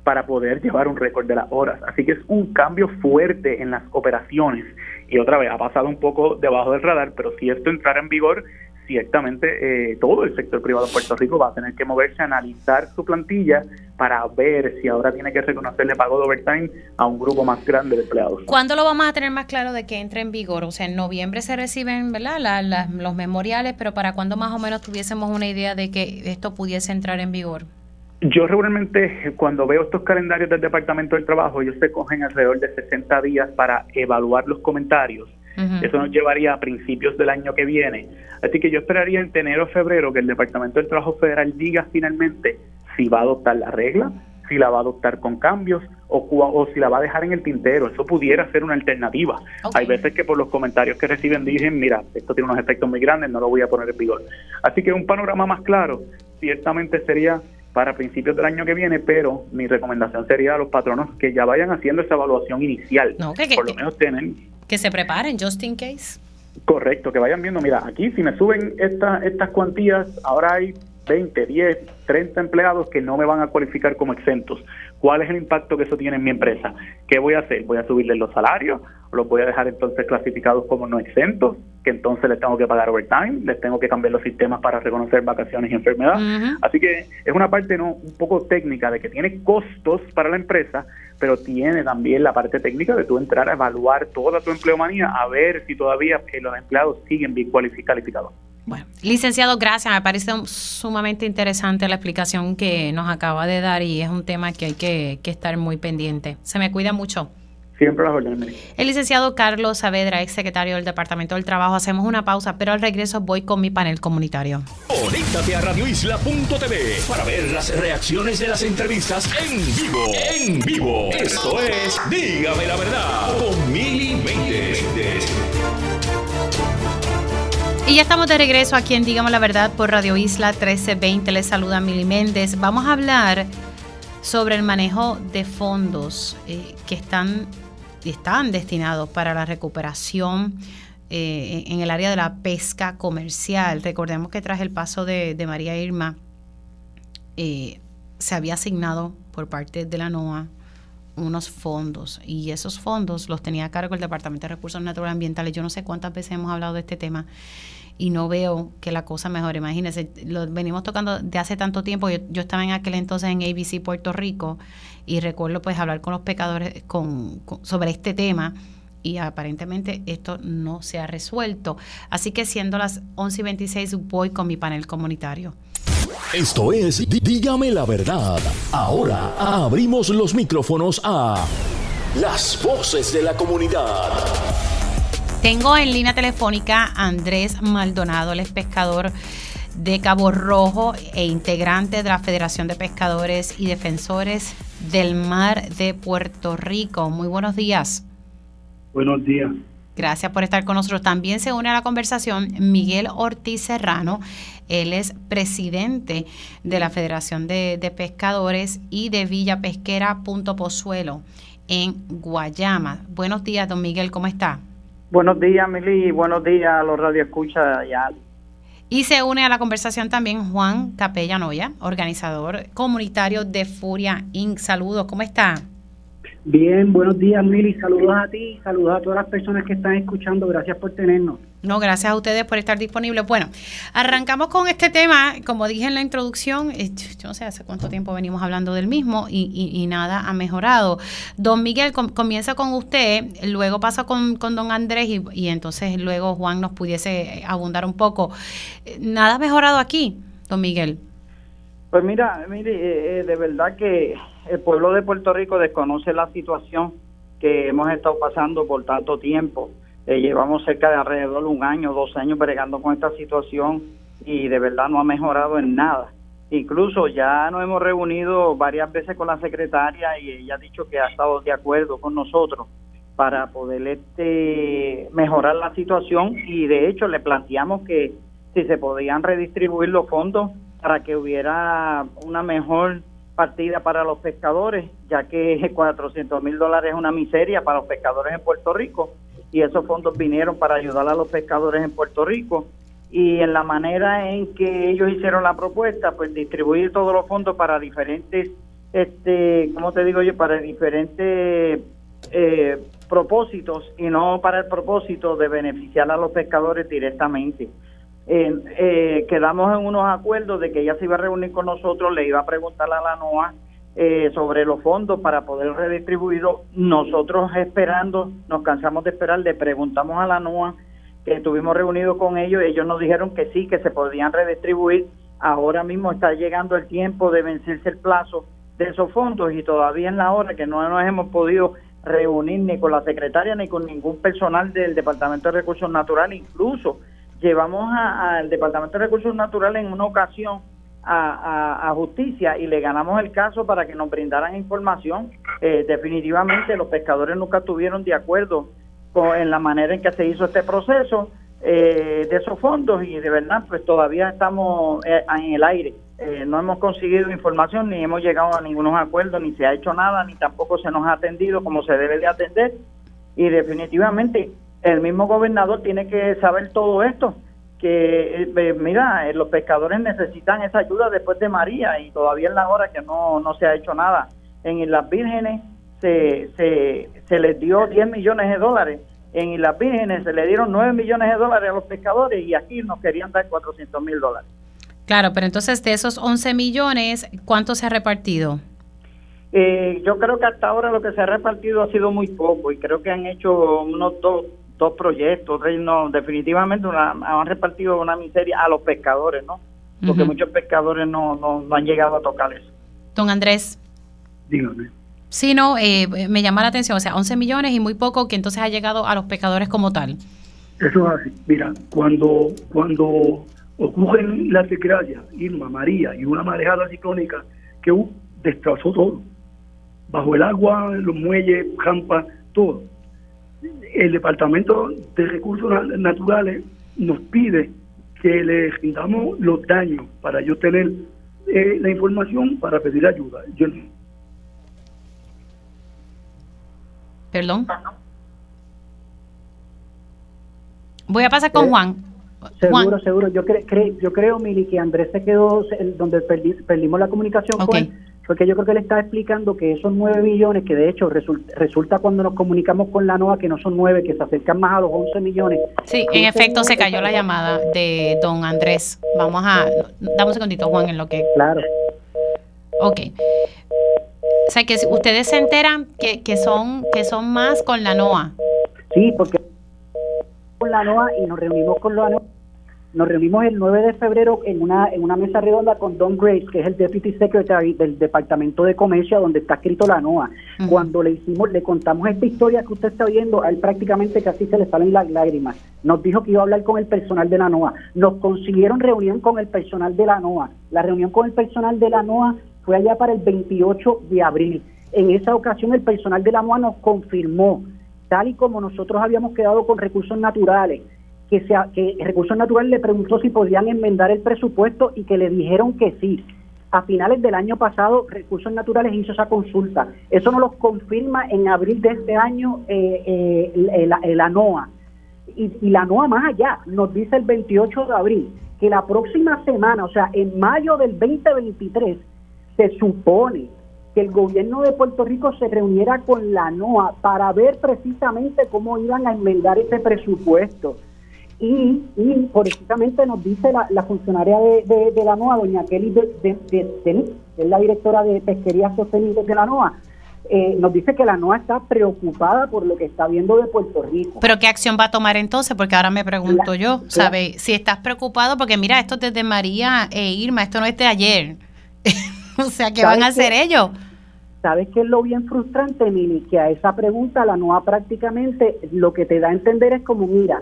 para poder llevar un récord de las horas. Así que es un cambio fuerte en las operaciones. Y otra vez, ha pasado un poco debajo del radar, pero si esto entrara en vigor, ciertamente eh, todo el sector privado de Puerto Rico va a tener que moverse a analizar su plantilla para ver si ahora tiene que reconocerle pago de overtime a un grupo más grande de empleados. ¿Cuándo lo vamos a tener más claro de que entre en vigor? O sea, en noviembre se reciben ¿verdad? los memoriales, pero ¿para cuándo más o menos tuviésemos una idea de que esto pudiese entrar en vigor? Yo regularmente cuando veo estos calendarios del Departamento del Trabajo, ellos se cogen alrededor de 60 días para evaluar los comentarios eso nos llevaría a principios del año que viene. Así que yo esperaría en enero o febrero que el Departamento del Trabajo Federal diga finalmente si va a adoptar la regla, si la va a adoptar con cambios o, o si la va a dejar en el tintero. Eso pudiera ser una alternativa. Hay veces que por los comentarios que reciben dicen, mira, esto tiene unos efectos muy grandes, no lo voy a poner en vigor. Así que un panorama más claro ciertamente sería para principios del año que viene, pero mi recomendación sería a los patronos que ya vayan haciendo esa evaluación inicial. por lo menos tienen que se preparen, just in case. Correcto, que vayan viendo, mira, aquí si me suben esta, estas cuantías, ahora hay 20, 10, 30 empleados que no me van a cualificar como exentos. ¿Cuál es el impacto que eso tiene en mi empresa? ¿Qué voy a hacer? ¿Voy a subirles los salarios? ¿O los voy a dejar entonces clasificados como no exentos? Que entonces les tengo que pagar overtime, les tengo que cambiar los sistemas para reconocer vacaciones y enfermedad. Así que es una parte no un poco técnica de que tiene costos para la empresa, pero tiene también la parte técnica de tú entrar a evaluar toda tu empleomanía a ver si todavía eh, los empleados siguen bien cualificados. Bueno, licenciado, gracias. Me parece sumamente interesante la explicación que nos acaba de dar y es un tema que hay que, estar muy pendiente. Se me cuida mucho. Siempre las órdenes. El licenciado Carlos Saavedra, ex secretario del Departamento del Trabajo. Hacemos una pausa, pero al regreso voy con mi panel comunitario. Conéctate a radioisla.tv para ver las reacciones de las entrevistas en vivo. En vivo. Esto es Dígame la verdad con Mili Y ya estamos de regreso aquí en Digamos la Verdad por Radio Isla 1320. Les saluda Mili Méndez. Vamos a hablar sobre el manejo de fondos eh, que están, están destinados para la recuperación eh, en el área de la pesca comercial. Recordemos que tras el paso de, María Irma eh, se había asignado por parte de la NOAA unos fondos y esos fondos los tenía a cargo el Departamento de Recursos Naturales Ambientales. Yo no sé cuántas veces hemos hablado de este tema y no veo que la cosa mejore. Imagínense, lo venimos tocando de hace tanto tiempo. Yo, estaba en aquel entonces en ABC Puerto Rico y recuerdo pues hablar con los pecadores con, sobre este tema y aparentemente esto no se ha resuelto. Así que siendo las 11 y 26 voy con mi panel comunitario. Esto es Dígame la verdad. Ahora abrimos los micrófonos a las voces de la comunidad. Tengo en línea telefónica a Andrés Maldonado, el es pescador de Cabo Rojo e integrante de la Federación de Pescadores y Defensores del Mar de Puerto Rico. Muy buenos días. Buenos días. Gracias por estar con nosotros. También se une a la conversación Miguel Ortiz Serrano. Él es presidente de la Federación de, Pescadores y de Villa Pesquera Punto Pozuelo en Guayama. Buenos días, don Miguel, ¿cómo está? Buenos días, Mili, buenos días a los radioescuchas ya. Y se une a la conversación también Juan Capella Noya, organizador comunitario de Furia Inc. Saludos, ¿cómo está? Bien, buenos días, Mili. Saludos a ti, saludos a todas las personas que están escuchando. Gracias por tenernos. No, gracias a ustedes por estar disponibles. Bueno, arrancamos con este tema. Como dije en la introducción, eh, yo no sé hace cuánto tiempo venimos hablando del mismo y, nada ha mejorado. Don Miguel, comienza con usted, luego pasa con, don Andrés y, entonces luego Juan nos pudiese abundar un poco. ¿Nada ha mejorado aquí, don Miguel? Pues mira, mire, eh, eh, de verdad que el pueblo de Puerto Rico desconoce la situación que hemos estado pasando por tanto tiempo. Eh, llevamos cerca de alrededor de un año, dos años bregando con esta situación y de verdad no ha mejorado en nada. Incluso ya nos hemos reunido varias veces con la secretaria y ella ha dicho que ha estado de acuerdo con nosotros para poder este, mejorar la situación y de hecho le planteamos que si se podían redistribuir los fondos para que hubiera una mejor partida para los pescadores, ya que 400 mil dólares es una miseria para los pescadores en Puerto Rico y esos fondos vinieron para ayudar a los pescadores en Puerto Rico y en la manera en que ellos hicieron la propuesta, pues distribuir todos los fondos para diferentes, este, ¿cómo te digo yo? Para diferentes eh, propósitos y no para el propósito de beneficiar a los pescadores directamente eh, quedamos en unos acuerdos de que ella se iba a reunir con nosotros, le iba a preguntar a la NOA eh, sobre los fondos para poder redistribuirlos. Nosotros esperando, nos cansamos de esperar, le preguntamos a la NOA que estuvimos reunidos con ellos, ellos nos dijeron que sí, que se podían redistribuir. Ahora mismo está llegando el tiempo de vencerse el plazo de esos fondos y todavía en la hora que no nos hemos podido reunir ni con la secretaria ni con ningún personal del Departamento de Recursos Naturales, incluso llevamos al Departamento de Recursos Naturales en una ocasión a, justicia y le ganamos el caso para que nos brindaran información. Eh, definitivamente los pescadores nunca estuvieron de acuerdo con, en la manera en que se hizo este proceso eh, de esos fondos y de verdad pues todavía estamos eh, en el aire. no hemos conseguido información ni hemos llegado a ningunos acuerdos, ni se ha hecho nada, ni tampoco se nos ha atendido como se debe de atender. Y definitivamente el mismo gobernador tiene que saber todo esto, que eh, mira, eh, los pescadores necesitan esa ayuda después de María y todavía en la hora que no, no se ha hecho nada. En Islas Vírgenes se, se, se les dio 10 millones de dólares, en Islas Vírgenes se le dieron 9 millones de dólares a los pescadores y aquí nos querían dar 400 mil dólares. Claro, pero entonces de esos 11 millones, ¿cuánto se ha repartido? Eh, yo creo que hasta ahora lo que se ha repartido ha sido muy poco y creo que han hecho unos dos, dos proyectos, no, definitivamente han repartido una miseria a los pescadores, ¿no? Porque muchos pescadores no, no, han llegado a tocar eso. Don Andrés. Dígame. Sí, no, eh, me llama la atención, o sea, 11 millones y muy poco que entonces ha llegado a los pescadores como tal. Eso es así. Mira, cuando, cuando ocurren las desgracias, Irma, María y una marejada ciclónica que uh, destrozó todo, bajo el agua, los muelles, campas, todo el Departamento de Recursos Naturales nos pide que le rindamos los daños para yo tener eh, la información para pedir ayuda. Yo, Perdón. Voy a pasar con Juan. Seguro, seguro. Yo, yo creo, Mili, que Andrés se quedó donde perdimos la comunicación con él porque yo creo que le está explicando que esos 9 millones, que de hecho resulta, cuando nos comunicamos con la NOA que no son 9, que se acercan más a los 11 millones. Sí, en efecto se cayó la llamada de don Andrés. Vamos a, dame un segundito, Juan, en lo que... Claro. Ok. O sea, que ustedes se enteran que, que, son, que son más con la NOA. Sí, porque con la NOA y nos reunimos con la NOA nos reunimos el 9 de febrero en una, en una mesa redonda con Don Grace, que es el Deputy Secretary del Departamento de Comercio, donde está escrito la NOA. Cuando le hicimos, le contamos esta historia que usted está oyendo, a él prácticamente casi se le salen las lágrimas. Nos dijo que iba a hablar con el personal de la NOA. Nos consiguieron reunión con el personal de la NOA. La reunión con el personal de la NOA fue allá para el 28 de abril. En esa ocasión el personal de la NOA nos confirmó tal y como nosotros habíamos quedado con recursos naturales, que, sea, que Recursos Naturales le preguntó si podían enmendar el presupuesto y que le dijeron que sí. A finales del año pasado, Recursos Naturales hizo esa consulta. Eso nos lo confirma en abril de este año eh, eh, la, NOAA. Y, la NOAA más allá nos dice el 28 de abril que la próxima semana, o sea, en mayo del 2023, se supone que el gobierno de Puerto Rico se reuniera con la NOAA para ver precisamente cómo iban a enmendar ese presupuesto. Y, y precisamente nos dice la, funcionaria de, la NOAA, doña Kelly de, que es la directora de Pesquería Sostenible de la NOAA, eh, nos dice que la NOAA está preocupada por lo que está viendo de Puerto Rico. Pero ¿qué acción va a tomar entonces? Porque ahora me pregunto yo, ¿sabe? Si estás preocupado, porque mira, esto es de María e Irma, esto no es de ayer. o sea, ¿qué van a hacer ellos? ¿Sabes qué es lo bien frustrante, Mili? Que a esa pregunta la NOAA prácticamente lo que te da a entender es como, mira,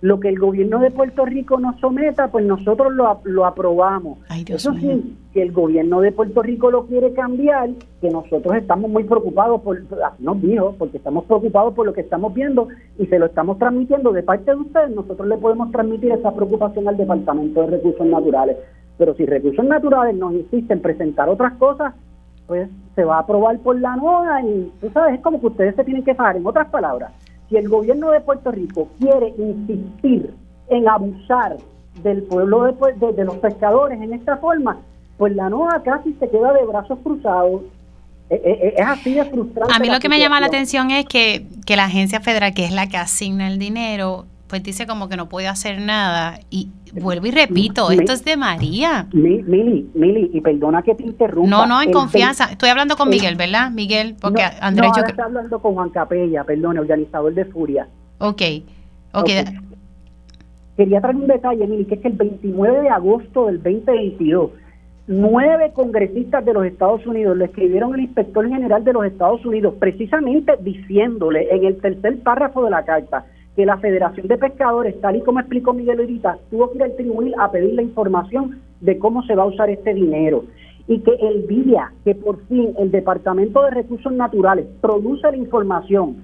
lo que el gobierno de Puerto Rico nos someta, pues nosotros lo, lo aprobamos. Eso sí, que el gobierno de Puerto Rico lo quiere cambiar, que nosotros estamos muy preocupados por, así nos dijo, porque estamos preocupados por lo que estamos viendo y se lo estamos transmitiendo de parte de ustedes, nosotros le podemos transmitir esa preocupación al Departamento de Recursos Naturales. Pero si Recursos Naturales nos insiste en presentar otras cosas, pues se va a aprobar por la nueva y tú sabes, es como que ustedes se tienen que pagar. En otras palabras, si el gobierno de Puerto Rico quiere insistir en abusar del pueblo de, de, los pescadores en esta forma, pues la NOA casi se queda de brazos cruzados. E, e, e, es así de frustrante. A mí lo que me llama la atención es que, que la agencia federal, que es la que asigna el dinero, pues dice como que no puede hacer nada. Y vuelvo y repito, esto es de María. Mili, Mili, y perdona que te interrumpa. No, no, en confianza. Estoy hablando con Miguel, ¿verdad? Miguel, porque Andrés... No, está hablando con Juan Capella, perdón, organizador de Furia. Ok, ok. Quería traer un detalle, Mili, que es que el 29 de agosto del 2022, nueve congresistas de los Estados Unidos le escribieron al inspector general de los Estados Unidos, precisamente diciéndole en el tercer párrafo de la carta, que la Federación de Pescadores, tal y como explicó Miguel ahorita, tuvo que ir al tribunal a pedir la información de cómo se va a usar este dinero. Y que el día que por fin el Departamento de Recursos Naturales produce la información,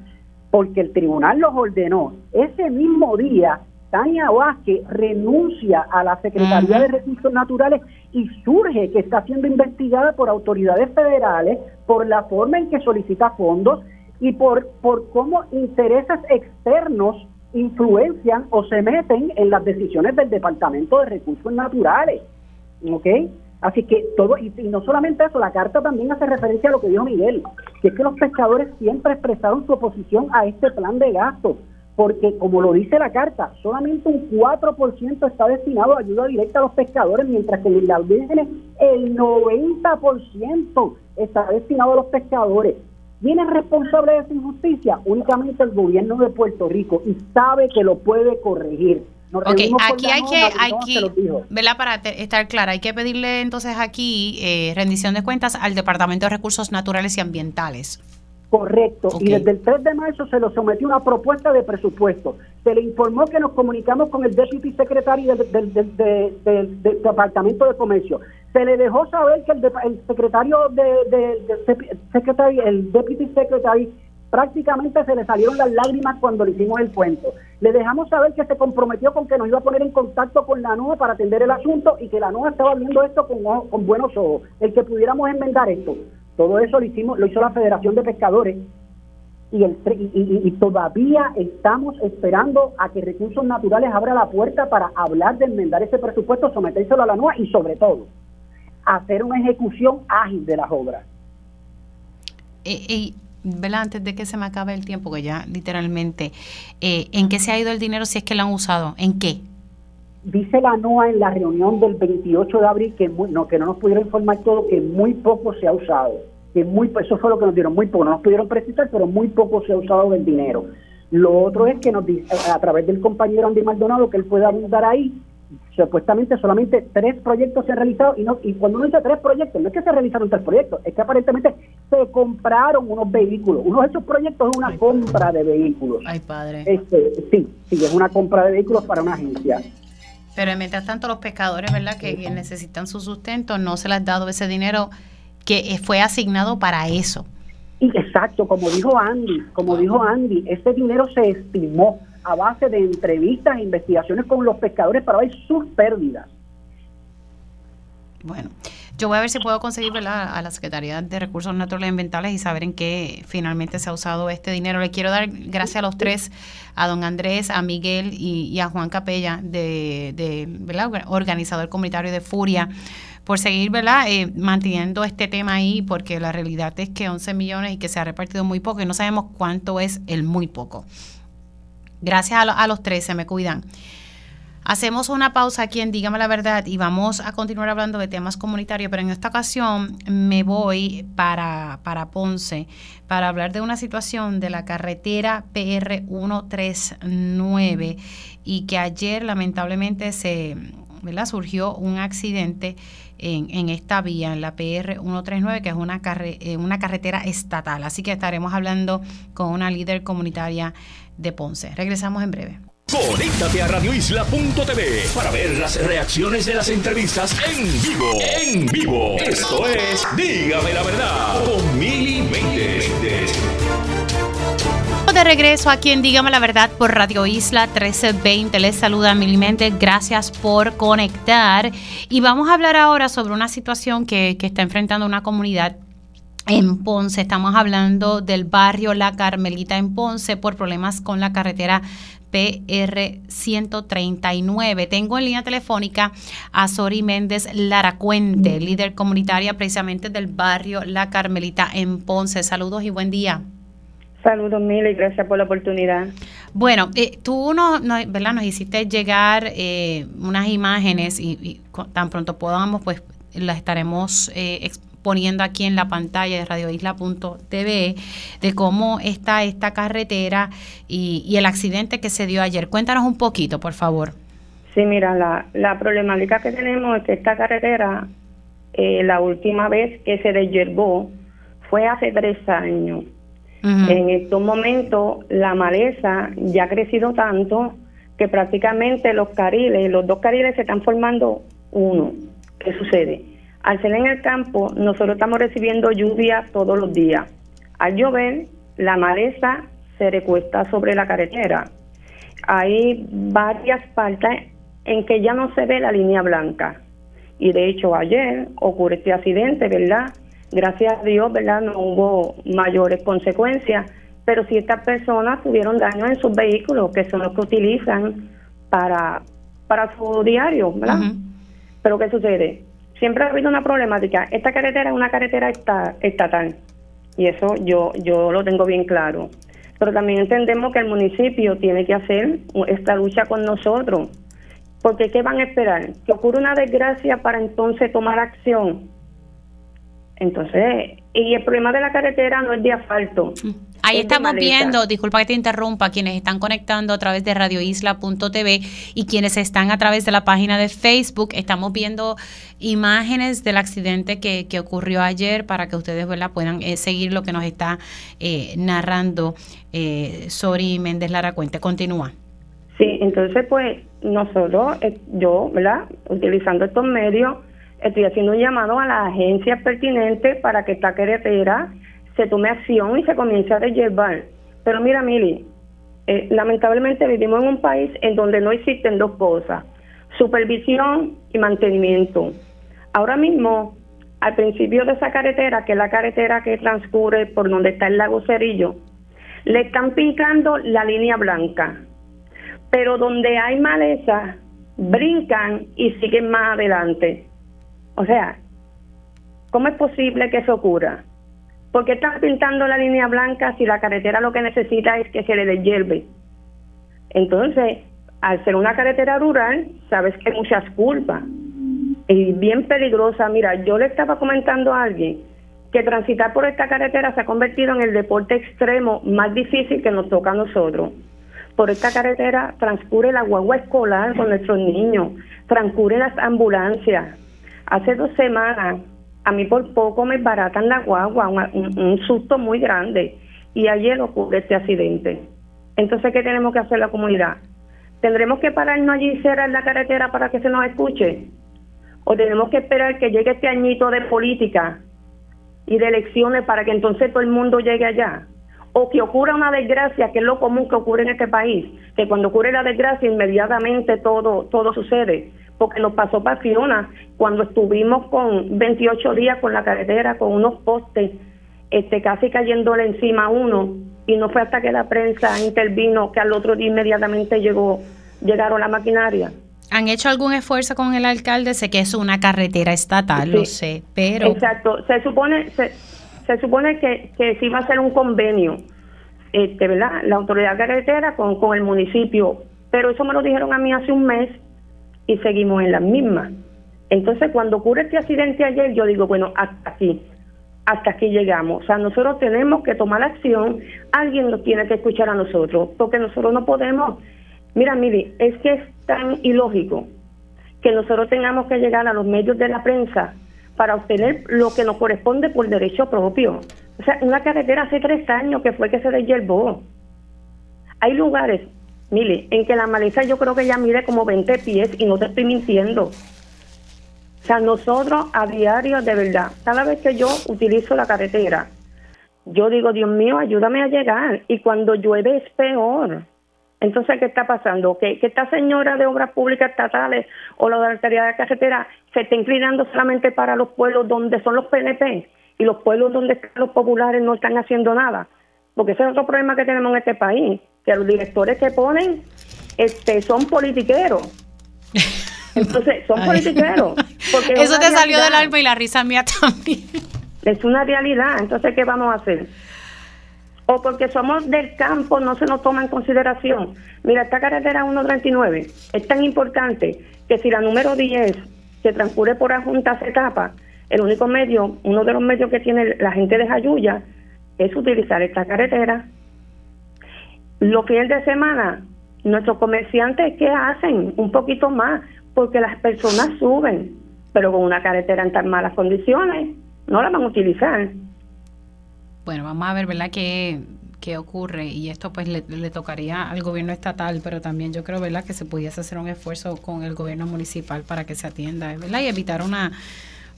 porque el tribunal los ordenó, ese mismo día Tania Vázquez renuncia a la Secretaría de Recursos Naturales y surge que está siendo investigada por autoridades federales por la forma en que solicita fondos y por, por cómo intereses externos influencian o se meten en las decisiones del Departamento de Recursos Naturales. ¿Ok? Así que todo, y, no solamente eso, la carta también hace referencia a lo que dijo Miguel, que es que los pescadores siempre expresaron su oposición a este plan de gasto, porque como lo dice la carta, solamente un 4% está destinado a ayuda directa a los pescadores, mientras que en las vírgenes el 90% está destinado a los pescadores. ¿Quién es responsable de esa injusticia? Únicamente el gobierno de Puerto Rico y sabe que lo puede corregir. aquí hay que, hay que Para estar clara, hay que pedirle entonces aquí eh, rendición de cuentas al Departamento de Recursos Naturales y Ambientales. Correcto. Y desde el 3 de marzo se lo sometió una propuesta de presupuesto. Se le informó que nos comunicamos con el Deputy Secretary del, del Departamento de Comercio se le dejó saber que el, secretario de, secretary, el deputy secretary prácticamente se le salieron las lágrimas cuando le hicimos el cuento. Le dejamos saber que se comprometió con que nos iba a poner en contacto con la NOA para atender el asunto y que la NOA estaba viendo esto con, con buenos ojos, el que pudiéramos enmendar esto. Todo eso lo hicimos, lo hizo la Federación de Pescadores y, todavía estamos esperando a que Recursos Naturales abra la puerta para hablar de enmendar ese presupuesto, sometérselo a la NOA y sobre todo hacer una ejecución ágil de las obras. Y, Antes de que se me acabe el tiempo, que ya literalmente, eh, ¿en qué se ha ido el dinero si es que lo han usado? ¿En qué? Dice la NOA en la reunión del 28 de abril que, no, que no nos pudieron informar todo, que muy poco se ha usado. que muy Eso fue lo que nos dieron, muy poco. No nos pudieron precisar, pero muy poco se ha usado del dinero. Lo otro es que nos dice, a través del compañero Andy Maldonado, que él pueda abundar ahí, supuestamente solamente tres proyectos se han realizado y no y cuando uno dice tres proyectos no es que se realizaron tres proyectos es que aparentemente se compraron unos vehículos uno de esos proyectos es una compra de vehículos ay padre este sí sí es una compra de vehículos para una agencia pero mientras tanto los pescadores verdad que, necesitan su sustento no se les ha dado ese dinero que fue asignado para eso. Y Exacto, como dijo Andy, como dijo Andy, ese dinero se estimó a base de entrevistas e investigaciones con los pescadores para ver sus pérdidas. Bueno, yo voy a ver si puedo conseguir a la Secretaría de Recursos Naturales y Ambientales y saber en qué finalmente se ha usado este dinero. Le quiero dar gracias a los tres, a don Andrés, a Miguel y, a Juan Capella, de, de organizador comunitario de Furia por seguir ¿verdad? Eh, manteniendo este tema ahí, porque la realidad es que 11 millones y que se ha repartido muy poco y no sabemos cuánto es el muy poco. Gracias a, a los tres, se me cuidan. Hacemos una pausa aquí en Dígame la Verdad y vamos a continuar hablando de temas comunitarios, pero en esta ocasión me voy para, para Ponce para hablar de una situación de la carretera PR 139 y que ayer lamentablemente se surgió un accidente en, en, esta vía, en la PR 139, que es una, eh, una carretera estatal. Así que estaremos hablando con una líder comunitaria de Ponce. Regresamos en breve. Conéctate a radioisla.tv para ver las reacciones de las entrevistas en vivo. En vivo. Esto es Dígame la verdad con Mili De regreso aquí en Dígame la Verdad por Radio Isla 1320. Les saluda Mili Gracias por conectar. Y vamos a hablar ahora sobre una situación que, que está enfrentando una comunidad en Ponce. Estamos hablando del barrio La Carmelita en Ponce por problemas con la carretera PR 139. Tengo en línea telefónica a Sori Méndez Laracuente, líder comunitaria precisamente del barrio La Carmelita en Ponce. Saludos y buen día. Saludos mil y gracias por la oportunidad. Bueno, eh, tú no, ¿verdad? nos hiciste llegar eh, unas imágenes y, tan pronto podamos, pues las estaremos eh, poniendo aquí en la pantalla de radioisla.tv de cómo está esta carretera y, el accidente que se dio ayer. Cuéntanos un poquito, por favor. Sí, mira, la, la problemática que tenemos es que esta carretera, eh, la última vez que se desyerbó fue hace tres años. En estos momentos la maleza ya ha crecido tanto que prácticamente los cariles, los dos cariles se están formando uno. ¿Qué sucede? Al ser en el campo, nosotros estamos recibiendo lluvia todos los días. Al llover, la maleza se recuesta sobre la carretera. Hay varias partes en que ya no se ve la línea blanca. Y de hecho ayer ocurrió este accidente, ¿verdad? Gracias a Dios, ¿verdad? No hubo mayores consecuencias, pero si estas personas tuvieron daño en sus vehículos, que son los que utilizan para, para su diario, ¿verdad? Pero ¿qué sucede? Siempre ha habido una problemática. Esta carretera es una carretera estatal y eso yo, yo lo tengo bien claro. Pero también entendemos que el municipio tiene que hacer esta lucha con nosotros. Porque ¿qué van a esperar? Que ocurra una desgracia para entonces tomar acción. Entonces, y el problema de la carretera no es de asfalto. Mm. Ahí estamos viendo, disculpa que te interrumpa, quienes están conectando a través de radioisla.tv y quienes están a través de la página de Facebook, estamos viendo imágenes del accidente que, que ocurrió ayer para que ustedes puedan eh, seguir lo que nos está eh, narrando eh, Sori Méndez Lara Cuente. Continúa. Sí, entonces pues nosotros, eh, yo, ¿verdad? Utilizando estos medios, estoy haciendo un llamado a las agencias pertinentes para que esta carretera se tome acción y se comience a desyerbar. Pero mira, Mili, eh, lamentablemente vivimos en un país en donde no existen dos cosas, supervisión y mantenimiento. Ahora mismo, al principio de esa carretera, que es la carretera que transcurre por donde está el lago Cerillo, le están pintando la línea blanca. Pero donde hay maleza, brincan y siguen más adelante. O sea, ¿cómo es posible que eso ocurra? ¿Por qué están pintando la línea blanca si la carretera lo que necesita es que se le deshierve? Entonces, al ser una carretera rural, sabes que hay muchas culpas y bien peligrosa. Mira, yo le estaba comentando a alguien que transitar por esta carretera se ha convertido en el deporte extremo más difícil que nos toca a nosotros. Por esta carretera transcurre la guagua escolar con nuestros niños, transcurren las ambulancias. Hace dos semanas a mí por poco me baratan la guagua, un, susto muy grande. Y ayer ocurre este accidente. Entonces, ¿qué tenemos que hacer la comunidad? ¿Tendremos que pararnos allí y cerrar la carretera para que se nos escuche? ¿O tenemos que esperar que llegue este añito de política y de elecciones para que entonces todo el mundo llegue allá. O que ocurra una desgracia, que es lo común que ocurre en este país, que cuando ocurre la desgracia inmediatamente todo, todo sucede. Porque nos pasó para Fiona, cuando estuvimos con 28 días con la carretera, con unos postes, este, casi cayéndole encima a uno, y no fue hasta que la prensa intervino que al otro día inmediatamente llegó, llegaron la maquinaria. ¿Han hecho algún esfuerzo con el alcalde? Sé que es una carretera estatal, lo sé, pero... Exacto, se supone, se, se supone que, que se iba a hacer un convenio, este, ¿verdad? La autoridad carretera con, con el municipio, pero eso me lo dijeron a mí hace un mes y seguimos en la misma. Entonces, cuando ocurre este accidente ayer, yo digo, bueno, hasta aquí, hasta aquí llegamos. O sea, nosotros tenemos que tomar acción, alguien nos tiene que escuchar a nosotros, porque nosotros no podemos Mira, Miri, es que es tan ilógico que nosotros tengamos que llegar a los medios de la prensa para obtener lo que nos corresponde por derecho propio. O sea, una carretera hace tres años que fue que se desyerbó. Hay lugares, En que la maleza yo creo que ya mide como 20 pies y no te estoy mintiendo. O sea, nosotros a diario, de verdad, cada vez que yo utilizo la carretera, yo digo, Dios mío, ayúdame a llegar. Y cuando llueve es peor. Entonces, ¿qué está pasando? Que, esta señora de obras públicas estatales o la de la de carretera se está inclinando solamente para los pueblos donde son los PNP y los pueblos donde están los populares no están haciendo nada. Porque ese es otro problema que tenemos en este país, que los directores que ponen este, son politiqueros. Entonces, son politiqueros. Porque Eso te salió del alma y la risa mía también. Es una realidad. Entonces, ¿qué vamos a hacer? o porque somos del campo no se nos toma en consideración. Mira, esta carretera 139 es tan importante que si la número 10 se transcurre por junta se tapa, el único medio, uno de los medios que tiene la gente de Jayuya es utilizar esta carretera. Los fines de semana, nuestros comerciantes, ¿qué hacen? Un poquito más, porque las personas suben, pero con una carretera en tan malas condiciones, no la van a utilizar. Bueno, vamos a ver, ¿verdad? ¿Qué, qué ocurre? Y esto pues le, tocaría al gobierno estatal, pero también yo creo, ¿verdad? Que se pudiese hacer un esfuerzo con el gobierno municipal para que se atienda, ¿verdad? Y evitar una,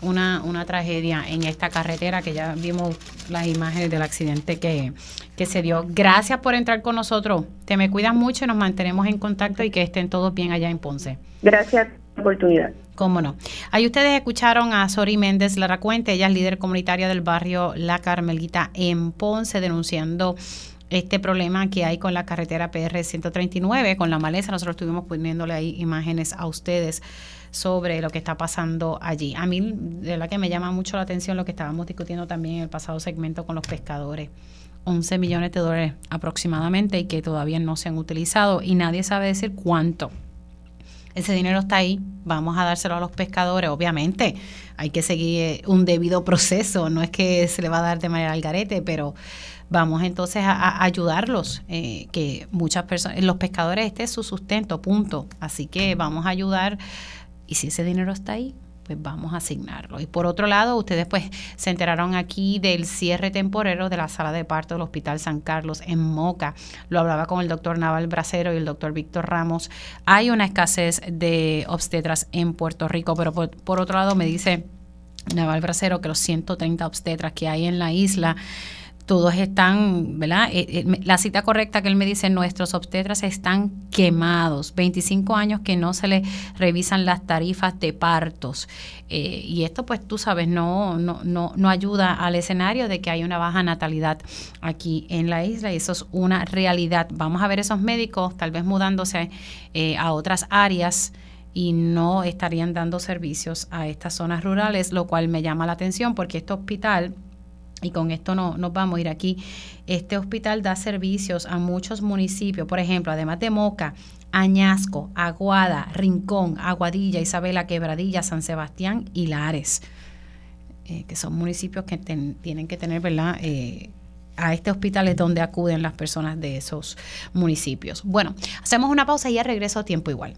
una, una tragedia en esta carretera que ya vimos las imágenes del accidente que, que se dio. Gracias por entrar con nosotros. Te me cuidas mucho y nos mantenemos en contacto y que estén todos bien allá en Ponce. Gracias oportunidad. Cómo no. Ahí ustedes escucharon a Sori Méndez Laracuente, ella es líder comunitaria del barrio La Carmelita en Ponce, denunciando este problema que hay con la carretera PR 139, con la maleza. Nosotros estuvimos poniéndole ahí imágenes a ustedes sobre lo que está pasando allí. A mí, de verdad que me llama mucho la atención lo que estábamos discutiendo también en el pasado segmento con los pescadores. 11 millones de dólares aproximadamente y que todavía no se han utilizado y nadie sabe decir cuánto ese dinero está ahí, vamos a dárselo a los pescadores, obviamente hay que seguir eh, un debido proceso, no es que se le va a dar de manera al garete, pero vamos entonces a, ayudarlos, eh, que muchas personas, los pescadores este es su sustento, punto, así que vamos a ayudar y si ese dinero está ahí, pues vamos a asignarlo. Y por otro lado, ustedes pues se enteraron aquí del cierre temporero de la sala de parto del Hospital San Carlos en Moca. Lo hablaba con el doctor Naval Bracero y el doctor Víctor Ramos. Hay una escasez de obstetras en Puerto Rico, pero por, por otro lado me dice Naval Bracero que los 130 obstetras que hay en la isla todos están, ¿verdad? Eh, eh, la cita correcta que él me dice, nuestros obstetras están quemados, 25 años que no se les revisan las tarifas de partos. Eh, y esto, pues tú sabes, no, no, no, no ayuda al escenario de que hay una baja natalidad aquí en la isla y eso es una realidad. Vamos a ver esos médicos tal vez mudándose a otras áreas y no estarían dando servicios a estas zonas rurales, lo cual me llama la atención porque este hospital y con esto no, nos vamos a ir aquí. Este hospital da servicios a muchos municipios, por ejemplo, además de Moca, Añasco, Aguada, Rincón, Aguadilla, Isabela, Quebradilla, San Sebastián y Lares, eh, que son municipios que tienen que tener, ¿verdad? Eh, a este hospital es donde acuden las personas de esos municipios. Bueno, hacemos una pausa y ya regreso a tiempo igual.